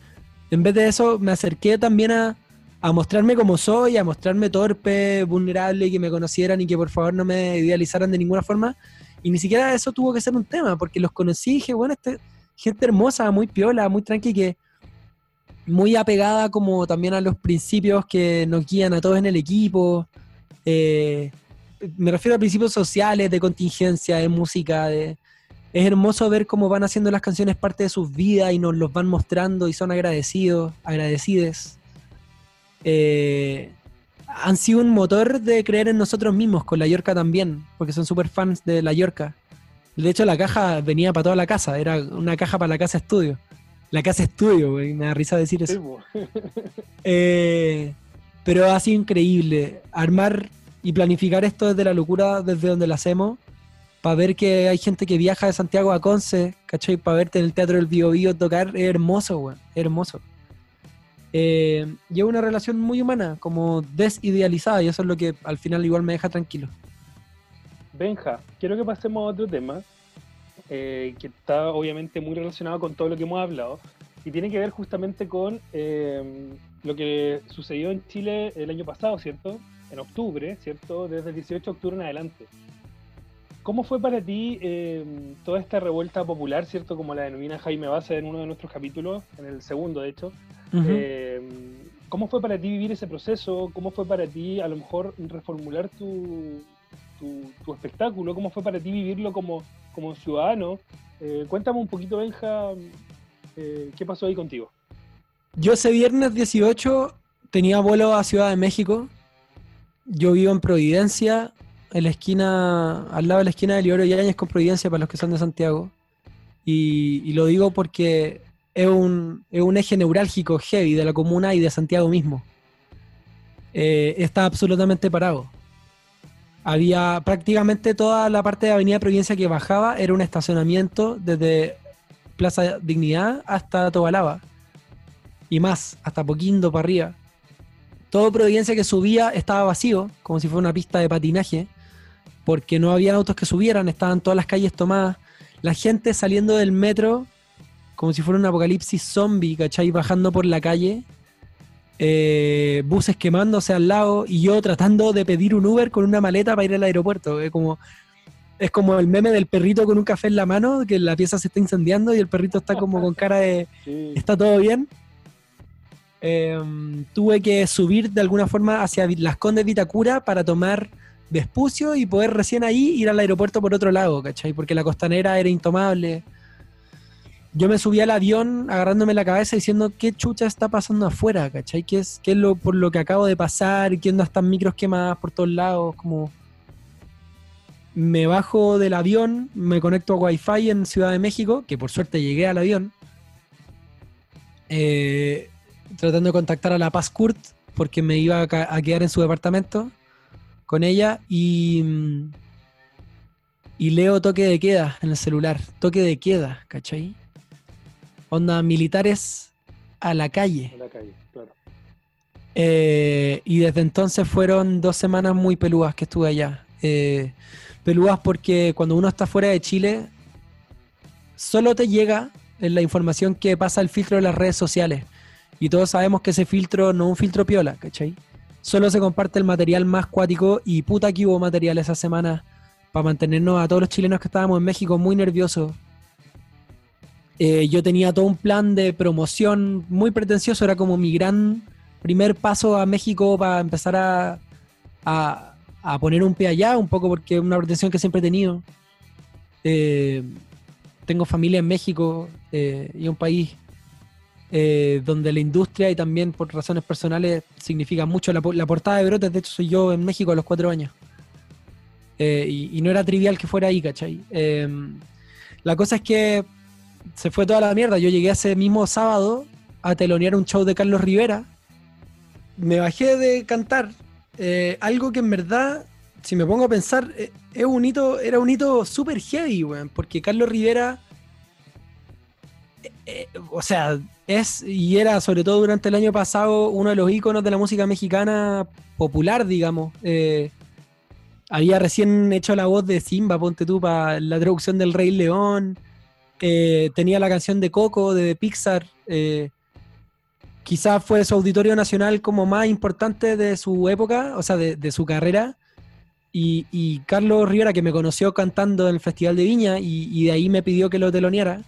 en vez de eso me acerqué también a, a mostrarme como soy, a mostrarme torpe, vulnerable, y que me conocieran y que por favor no me idealizaran de ninguna forma. Y ni siquiera eso tuvo que ser un tema, porque los conocí y dije, bueno, este, gente hermosa, muy piola, muy tranqui, que muy apegada como también a los principios que nos guían a todos en el equipo. Eh, me refiero a principios sociales, de contingencia, de música. Es hermoso ver cómo van haciendo las canciones parte de sus vidas y nos los van mostrando y son agradecidos, agradecides. Eh, han sido un motor de creer en nosotros mismos, con la Yorca también, porque son súper fans de la Yorca. De hecho, la caja venía para toda la casa, era una caja para la casa estudio. La casa estudio, güey, me da risa decir eso. [laughs] Eh, pero ha sido increíble armar y planificar esto desde la locura, desde donde lo hacemos, para ver que hay gente que viaja de Santiago a Conce, ¿cachai? Para verte en el Teatro del Bio Bio tocar, es hermoso, güey, es hermoso. Eh, es una relación muy humana, como desidealizada, y eso es lo que al final igual me deja tranquilo. Benja, quiero que pasemos a otro tema, eh, que está obviamente muy relacionado con todo lo que hemos hablado, y tiene que ver justamente con eh, lo que sucedió en Chile el año pasado, ¿cierto? En octubre, ¿cierto? Desde el 18 de octubre en adelante. ¿Cómo fue para ti eh, toda esta revuelta popular, ¿cierto? Como la denomina Jaime Baza en uno de nuestros capítulos, en el segundo de hecho. Eh, ¿Cómo fue para ti vivir ese proceso? ¿Cómo fue para ti a lo mejor reformular tu, tu, espectáculo? ¿Cómo fue para ti vivirlo como, como ciudadano? Eh, cuéntame un poquito, Benja, ¿qué pasó ahí contigo? Yo ese viernes 18 tenía vuelo a Ciudad de México. Yo vivo en Providencia, en la esquina, al lado de la esquina de Lioro y Áñez con Providencia para los que son de Santiago. Y, lo digo porque es un, es un, eje neurálgico heavy de la comuna y de Santiago mismo. Eh, está absolutamente parado. Había prácticamente toda la parte de Avenida Providencia que bajaba, era un estacionamiento desde Plaza Dignidad hasta Tobalaba. Y más, hasta Poquindo para arriba. Todo Providencia que subía estaba vacío, como si fuera una pista de patinaje porque no había autos que subieran, estaban todas las calles tomadas, la gente saliendo del metro como si fuera un apocalipsis zombie, ¿cachai? Bajando por la calle, eh, buses quemándose al lado y yo tratando de pedir un Uber con una maleta para ir al aeropuerto. Es como, es como el meme del perrito con un café en la mano, que la pieza se está incendiando y el perrito está como con cara de, [laughs] ¿está todo bien? Em, tuve que subir de alguna forma hacia Las Condes Vitacura para tomar Vespucio y poder recién ahí ir al aeropuerto por otro lado, ¿cachai? Porque la costanera era intomable. Yo me subí al avión agarrándome la cabeza diciendo qué chucha está pasando afuera, ¿cachai? ¿Qué es, qué es lo por lo que acabo de pasar? ¿Qué onda están micros quemadas por todos lados? Como me bajo del avión, me conecto a Wi-Fi en Ciudad de México, que por suerte llegué al avión, eh, tratando de contactar a la Paz Kurt porque me iba a quedar en su departamento con ella y, y leo toque de queda en el celular. Toque de queda, ¿cachai? Onda militares a la calle. A la calle, claro. Eh, y desde entonces fueron dos semanas muy peludas que estuve allá. Eh, peludas porque cuando uno está fuera de Chile, solo te llega la información que pasa el filtro de las redes sociales. Y todos sabemos que ese filtro no es un filtro piola, ¿cachai? Solo se comparte el material más cuático y puta que hubo material esa semana para mantenernos a todos los chilenos que estábamos en México muy nerviosos. Eh, yo tenía todo un plan de promoción muy pretencioso, era como mi gran primer paso a México para empezar a, a, poner un pie allá, un poco porque es una pretensión que siempre he tenido. Eh, tengo familia en México eh, y un país eh, donde la industria y también por razones personales significa mucho. La, portada de Brotes, de hecho, soy yo en México a los cuatro años. Y, no era trivial que fuera ahí, ¿cachai? La cosa es que se fue toda la mierda. Yo llegué ese mismo sábado a telonear un show de Carlos Rivera. Me bajé de cantar. Eh, algo que en verdad, si me pongo a pensar, es un hito, era un hito súper heavy, weón, porque Carlos Rivera eh, o sea, es y era sobre todo durante el año pasado uno de los íconos de la música mexicana popular, digamos. Eh, había recién hecho la voz de Simba, ponte tú, para la traducción del Rey León. Eh, tenía la canción de Coco, de Pixar. quizás fue su auditorio nacional como más importante de su época, o sea, de, su carrera. Y, Carlos Rivera, que me conoció cantando en el Festival de Viña, y, de ahí me pidió que lo teloneara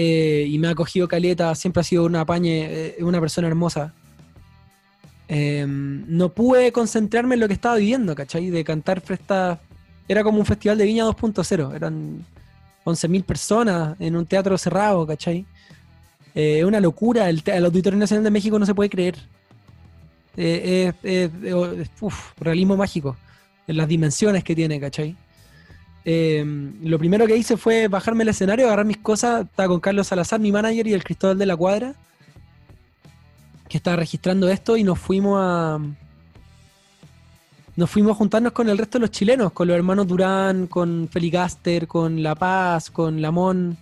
eh, y me ha acogido Caleta, siempre ha sido una pañe, eh, una persona hermosa. Em, no pude concentrarme en lo que estaba viviendo, ¿cachai? De cantar fresta. Era como un festival de viña 2.0, eran 11.000 personas en un teatro cerrado, ¿cachai? Es eh, una locura, el, Auditorio Nacional de México no se puede creer. es realismo mágico, en las dimensiones que tiene, ¿cachai? Eh, lo primero que hice fue bajarme el escenario, agarrar mis cosas. Estaba con Carlos Salazar, mi manager, y el Cristóbal de la Cuadra, que estaba registrando esto, y nos fuimos a. Nos fuimos a juntarnos con el resto de los chilenos, con los hermanos Durán, con Felicaster, con La Paz, con Lamón,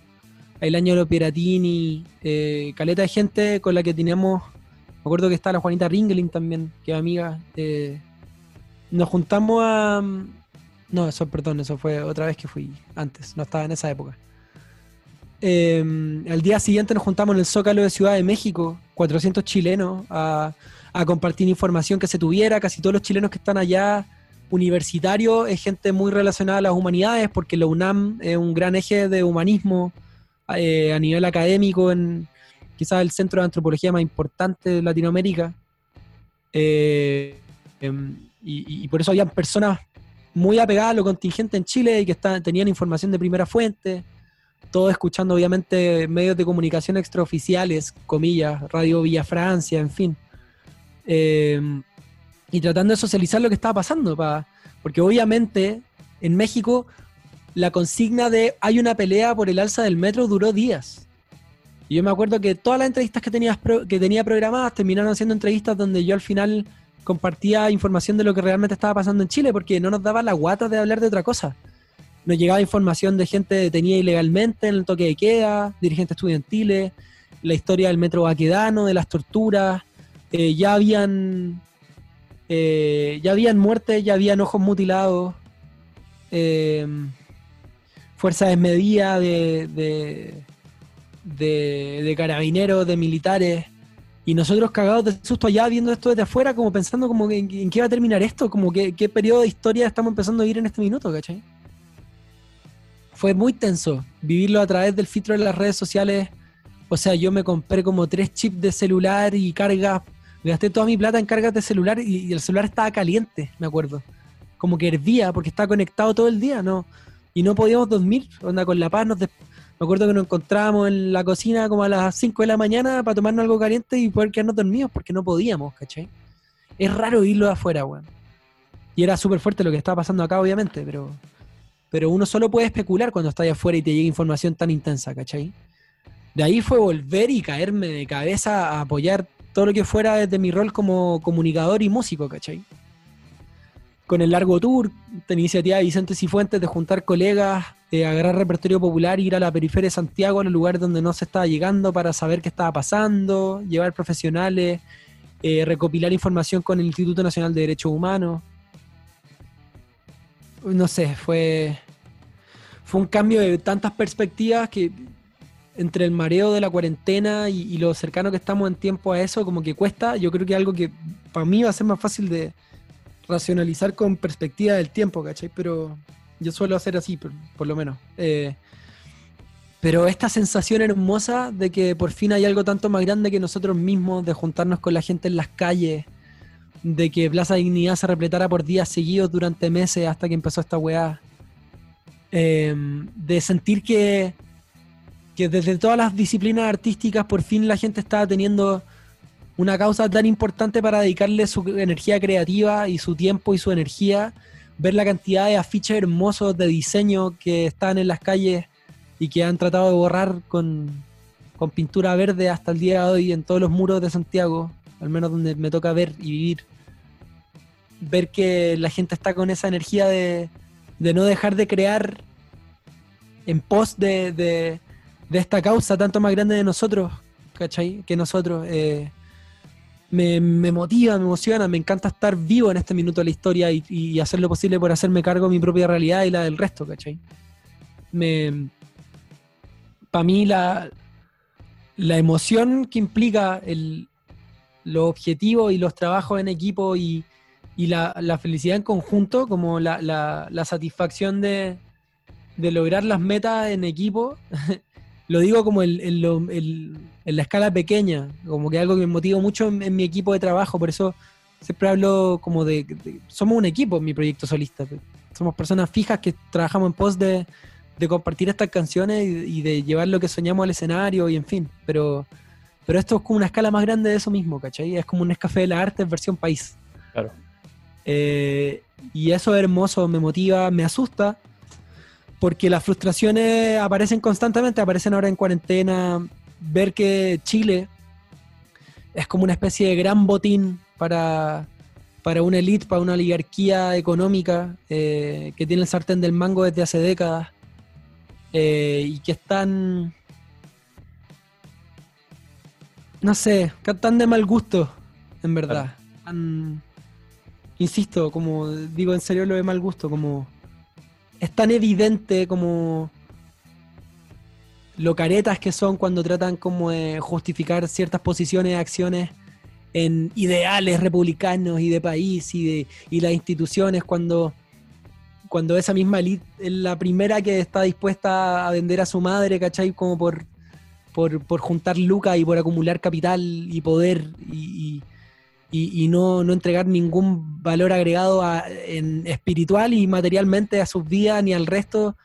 el año de los Piratini, eh, caleta de gente con la que teníamos, me acuerdo que está la Juanita Ringling también, que es amiga. eh, nos juntamos a... No, eso, perdón, eso fue otra vez que fui antes, no estaba en esa época. Eh, al día siguiente nos juntamos en el Zócalo de Ciudad de México, 400 chilenos, a, a compartir información que se tuviera. Casi todos los chilenos que están allá, universitarios, es gente muy relacionada a las humanidades, porque la UNAM es un gran eje de humanismo eh, a nivel académico, en quizás el centro de antropología más importante de Latinoamérica. Eh, em, y, por eso habían personas muy apegadas a lo contingente en Chile y que estaban- tenían información de primera fuente, todo escuchando obviamente medios de comunicación extraoficiales, comillas, Radio Villa Francia, en fin. Eh, y tratando de socializar lo que estaba pasando, pa- porque obviamente en México la consigna de hay una pelea por el alza del metro duró días. Y yo me acuerdo que todas las entrevistas que, tenías pro- que tenía programadas terminaron siendo entrevistas donde yo al final compartía información de lo que realmente estaba pasando en Chile, porque no nos daba la guata de hablar de otra cosa. Nos llegaba información de gente detenida ilegalmente en el toque de queda, dirigentes estudiantiles, la historia del metro vaquedano, de las torturas, eh, ya habían eh, ya habían muertes, ya habían ojos mutilados, eh, fuerza desmedida de, de, de, de carabineros, de militares, y nosotros cagados de susto allá viendo esto desde afuera, como pensando como en, en qué va a terminar esto, como que qué periodo de historia estamos empezando a vivir en este minuto, ¿cachai? Fue muy tenso vivirlo a través del filtro de las redes sociales. O sea, yo me compré como tres chips de celular y cargas gasté toda mi plata en cargas de celular y, el celular estaba caliente, me acuerdo. Como que hervía porque estaba conectado todo el día, ¿no? Y no podíamos dormir, onda con la paz. Nos me acuerdo que nos encontrábamos en la cocina como a las 5 de la mañana para tomarnos algo caliente y poder quedarnos dormidos porque no podíamos, ¿cachai? Es raro irlo de afuera, weón. Y era súper fuerte lo que estaba pasando acá, obviamente, pero, pero uno solo puede especular cuando está afuera y te llega información tan intensa, ¿cachai? De ahí fue volver y caerme de cabeza a apoyar todo lo que fuera desde mi rol como comunicador y músico, ¿cachai? Con el largo tour, esta iniciativa de Vicente Cifuentes de juntar colegas, agarrar repertorio popular, ir a la periferia de Santiago, a los lugares donde no se estaba llegando para saber qué estaba pasando, llevar profesionales, eh, recopilar información con el Instituto Nacional de Derechos Humanos. No sé, fue, fue un cambio de tantas perspectivas que entre el mareo de la cuarentena y, lo cercano que estamos en tiempo a eso, como que cuesta. Yo creo que algo que para mí va a ser más fácil de racionalizar con perspectiva del tiempo, ¿cachai? Pero yo suelo hacer así, por, por lo menos. Eh, pero esta sensación hermosa de que por fin hay algo tanto más grande que nosotros mismos, de juntarnos con la gente en las calles, de que Plaza Dignidad se repletara por días seguidos durante meses hasta que empezó esta weá. Eh, de sentir que que desde todas las disciplinas artísticas por fin la gente estaba teniendo una causa tan importante para dedicarle su energía creativa y su tiempo y su energía, ver la cantidad de afiches hermosos de diseño que están en las calles y que han tratado de borrar con, con pintura verde hasta el día de hoy en todos los muros de Santiago, al menos donde me toca ver y vivir. Ver que la gente está con esa energía de, de no dejar de crear en pos de, de, de esta causa tanto más grande de nosotros, ¿cachai? Que nosotros. eh, me, me motiva, me emociona, me encanta estar vivo en este minuto de la historia y, hacer lo posible por hacerme cargo de mi propia realidad y la del resto, ¿cachai? Para mí, la, la emoción que implica el, los objetivos y los trabajos en equipo y, y la, la felicidad en conjunto, como la, la, la satisfacción de, de lograr las metas en equipo, [laughs] lo digo como el, el- lo- el- en la escala pequeña, como que algo que me motiva mucho en, en mi equipo de trabajo, por eso siempre hablo como de, de- somos un equipo en mi proyecto solista, somos personas fijas que trabajamos en pos de, de compartir estas canciones y, y de llevar lo que soñamos al escenario y en fin, pero, pero esto es como una escala más grande de eso mismo, ¿cachai? Es como un escafé de la arte en versión país. Claro. Eh, y eso es hermoso, me motiva, me asusta, porque las frustraciones aparecen constantemente, aparecen ahora en cuarentena. Ver que Chile es como una especie de gran botín para, para una élite, para una oligarquía económica eh, que tiene el sartén del mango desde hace décadas eh, y que están no sé, tan de mal gusto, en verdad. Insisto, como digo en serio lo de mal gusto, como es tan evidente como lo caretas que son cuando tratan como de justificar ciertas posiciones, acciones en ideales republicanos y de país y de y las instituciones cuando cuando esa misma elite es la primera que está dispuesta a vender a su madre, ¿cachai? Como por, por, por juntar lucas y por acumular capital y poder y, y- y- y no, no entregar ningún valor agregado en espiritual y materialmente a sus vidas ni al resto.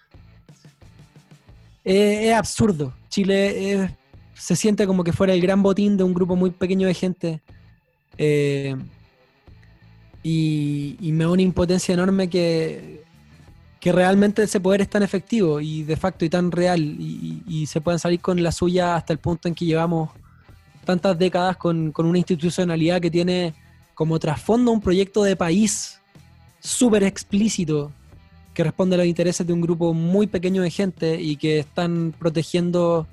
Eh, es absurdo. Chile se siente como que fuera el gran botín de un grupo muy pequeño de gente. Eh, y, me da una impotencia enorme que, que realmente ese poder es tan efectivo y de facto y tan real y se puedan salir con la suya hasta el punto en que llevamos tantas décadas con, con una institucionalidad que tiene como trasfondo un proyecto de país súper explícito que responde a los intereses de un grupo muy pequeño de gente y que están protegiendo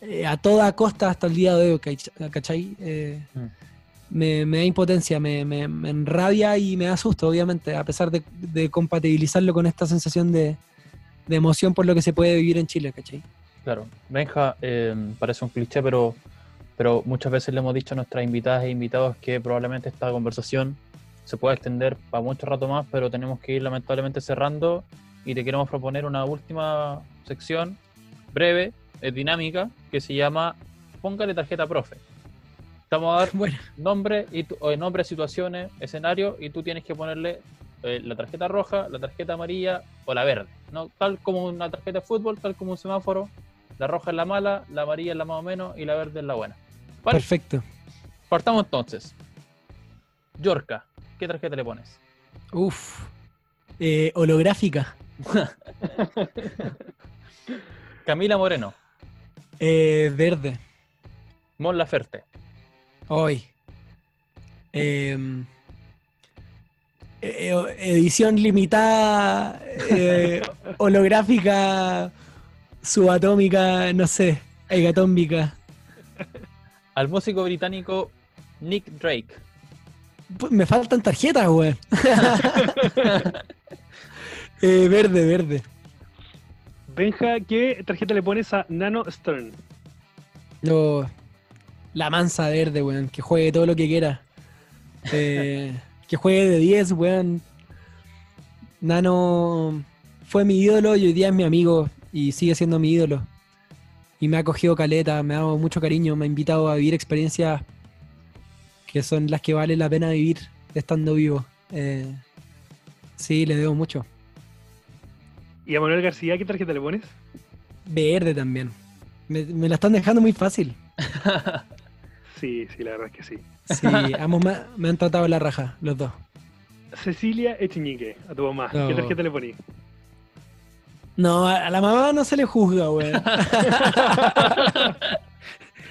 eh, a toda costa hasta el día de hoy, ¿cach- ¿cachai? Eh, Mm. me, me da impotencia, me, me- me enrabia y me da susto, obviamente, a pesar de, de compatibilizarlo con esta sensación de, de emoción por lo que se puede vivir en Chile, ¿cachai? Claro, Benja, eh, parece un cliché, pero, pero muchas veces le hemos dicho a nuestras invitadas e invitados que probablemente esta conversación se pueda extender para mucho rato más, pero tenemos que ir lamentablemente cerrando y te queremos proponer una última sección breve, eh, dinámica, que se llama Póngale tarjeta profe. Estamos a dar [laughs] Bueno, nombre y tu- o nombre, situaciones, escenario y tú tienes que ponerle eh, la tarjeta roja, la tarjeta amarilla o la verde, ¿no? Tal como una tarjeta de fútbol, tal como un semáforo, la roja es la mala, la amarilla es la más o menos y la verde es la buena. ¿Vale? perfecto. Partamos entonces. Yorka, ¿qué tarjeta le pones? Uf. Eh, holográfica. [laughs] Camila Moreno, Eh, verde. Mon Laferte, Hoy. Em, eh, eh, edición limitada, eh, [laughs] holográfica, subatómica, no sé, hegatómbica. al músico británico Nick Drake, Pues me faltan tarjetas, güey. [laughs] Eh, verde, verde. Benja, ¿qué tarjeta le pones a Nano Stern? No, la mansa verde, weón. Que juegue todo lo que quiera. Eh, que juegue de 10, weón. Nano fue mi ídolo y hoy día es mi amigo y sigue siendo mi ídolo. Y me ha cogido caleta, me ha dado mucho cariño, me ha invitado a vivir experiencias que son las que vale la pena vivir estando vivo. Eh, sí, le debo mucho. ¿Y a Manuel García qué tarjeta le pones? Verde también. Me, me la están dejando muy fácil. [laughs] Sí, sí, la verdad es que sí. Sí, ambos me, me han tratado la raja, los dos. Cecilia Echeñique, a tu mamá. No. ¿Qué tarjeta le pones? No, a la mamá no se le juzga, güey. [laughs]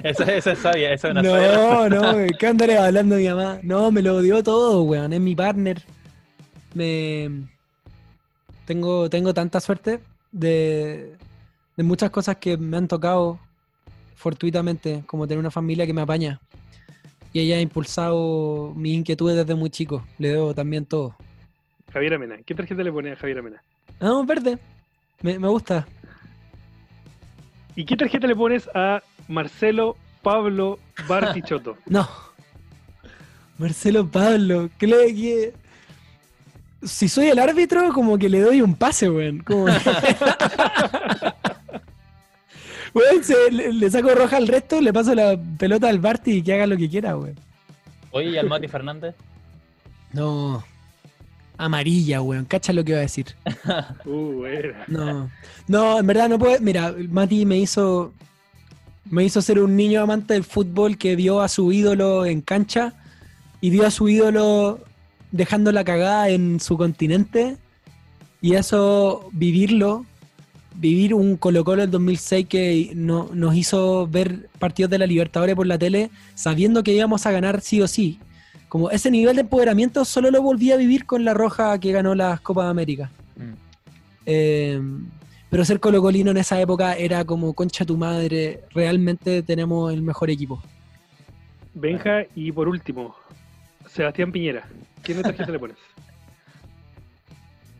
esa es sabia, esa es una sabia. No, no, güey, ¿qué andaré hablando de mi mamá? No, me lo dio todo, weón. Es mi partner. Me. Tengo, tengo tanta suerte de, de muchas cosas que me han tocado fortuitamente, como tener una familia que me apaña. Y ella ha impulsado mis inquietudes desde muy chico. Le debo también todo. Javier Amena. ¿Qué tarjeta le pones a Javier Amena? No, verde. Me, me gusta. ¿Y qué tarjeta le pones a Marcelo Pablo Bartichotto? [laughs] No. Marcelo Pablo, ¿qué le qué? Si soy el árbitro, como que le doy un pase, weón. Como... [laughs] weón, se- le, le saco roja al resto, le paso la pelota al Barty y que haga lo que quiera, weón. Oye, ¿y al Mati Fernández? No. Amarilla, weón. Cacha lo que iba a decir. [laughs] Uh. No. No, en verdad no puede. Mira, Mati me hizo. Me hizo ser un niño amante del fútbol que vio a su ídolo en cancha y vio a su ídolo dejando la cagada en su continente. Y eso, vivirlo, vivir un Colo Colo del 2006 que no, nos hizo ver partidos de la Libertadores por la tele sabiendo que íbamos a ganar sí o sí. Como ese nivel de empoderamiento solo lo volví a vivir con la Roja que ganó las Copas de América. Mm. Eh, Pero ser colocolino en esa época era como concha tu madre, realmente tenemos el mejor equipo. Benja, y por último, Sebastián Piñera. ¿Qué tarjeta le pones? [laughs]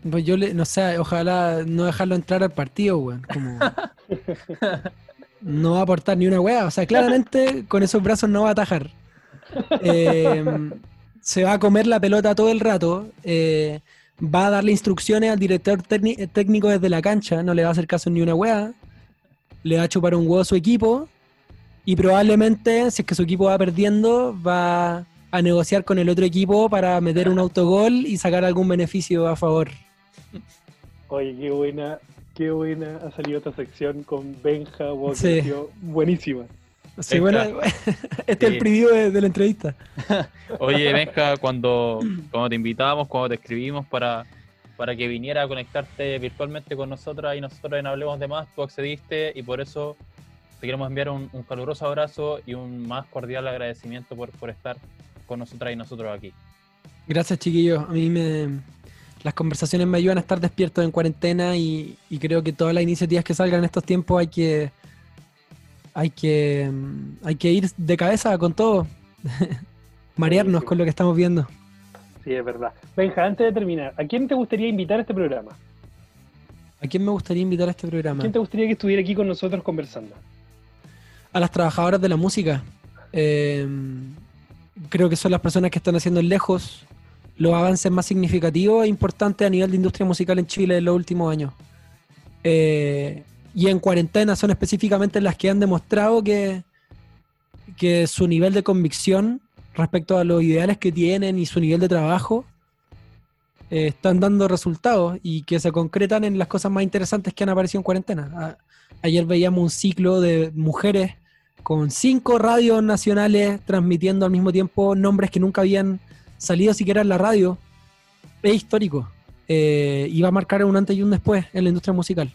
Pues yo le, no sé, ojalá no dejarlo entrar al partido, weón. Como... [laughs] no va a aportar ni una weá. O sea, claramente con esos brazos no va a atajar. Eh, se va a comer la pelota todo el rato. Eh, va a darle instrucciones al director técnico desde la cancha. No le va a hacer caso ni una weá. Le va a chupar un huevo a su equipo. Y probablemente, si es que su equipo va perdiendo, va a negociar con el otro equipo para meter un autogol y sacar algún beneficio a favor. Oye, qué buena, qué buena ha salido esta sección con Benja buenísima. Sí, bueno, [laughs] este es el preview de, la entrevista. [laughs] Oye, Benja, cuando, cuando te invitábamos, cuando te escribimos para, para que viniera a conectarte virtualmente con nosotras y nosotros en Hablemos de Más, tú accediste y por eso te queremos enviar un, caluroso abrazo y un más cordial agradecimiento por, por estar con nosotras y nosotros aquí. Gracias, chiquillos. A mí me, las conversaciones me ayudan a estar despierto en cuarentena y, creo que todas las iniciativas que salgan en estos tiempos hay que hay que hay que ir de cabeza con todo [laughs] marearnos con lo que estamos viendo sí es verdad Benja antes de terminar ¿a quién te gustaría invitar a este programa? ¿a quién me gustaría invitar a este programa? ¿A quién te gustaría que estuviera aquí con nosotros conversando? a las trabajadoras de la música eh, creo que son las personas que están haciendo lejos los avances más significativos e importantes a nivel de industria musical en Chile en los últimos años. Eh, y en cuarentena son específicamente las que han demostrado que, que su nivel de convicción respecto a los ideales que tienen y su nivel de trabajo eh, están dando resultados y que se concretan en las cosas más interesantes que han aparecido en cuarentena. ayer veíamos un ciclo de mujeres con cinco radios nacionales transmitiendo al mismo tiempo nombres que nunca habían salido siquiera en la radio, es histórico. Eh, y va a marcar un antes y un después en la industria musical.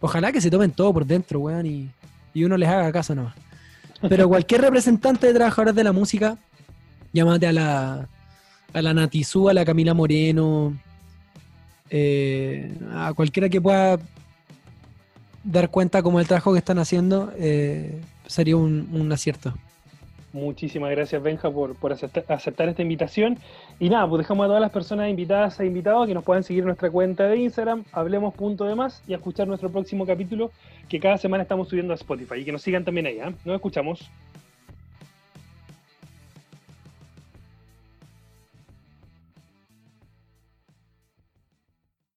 Ojalá que se tomen todo por dentro, weón, y, uno les haga caso nomás. Pero cualquier representante de trabajadores de la música, llámate a la, a la Natizú, a la Camila Moreno, eh, a cualquiera que pueda dar cuenta como el trabajo que están haciendo, eh, sería un acierto. Muchísimas gracias, Benja, por, aceptar, esta invitación. Y nada, pues dejamos a todas las personas invitadas e invitados que nos puedan seguir nuestra cuenta de Instagram, hablemos punto de más, y a escuchar nuestro próximo capítulo que cada semana estamos subiendo a Spotify. Y que nos sigan también ahí, ¿eh? Nos escuchamos.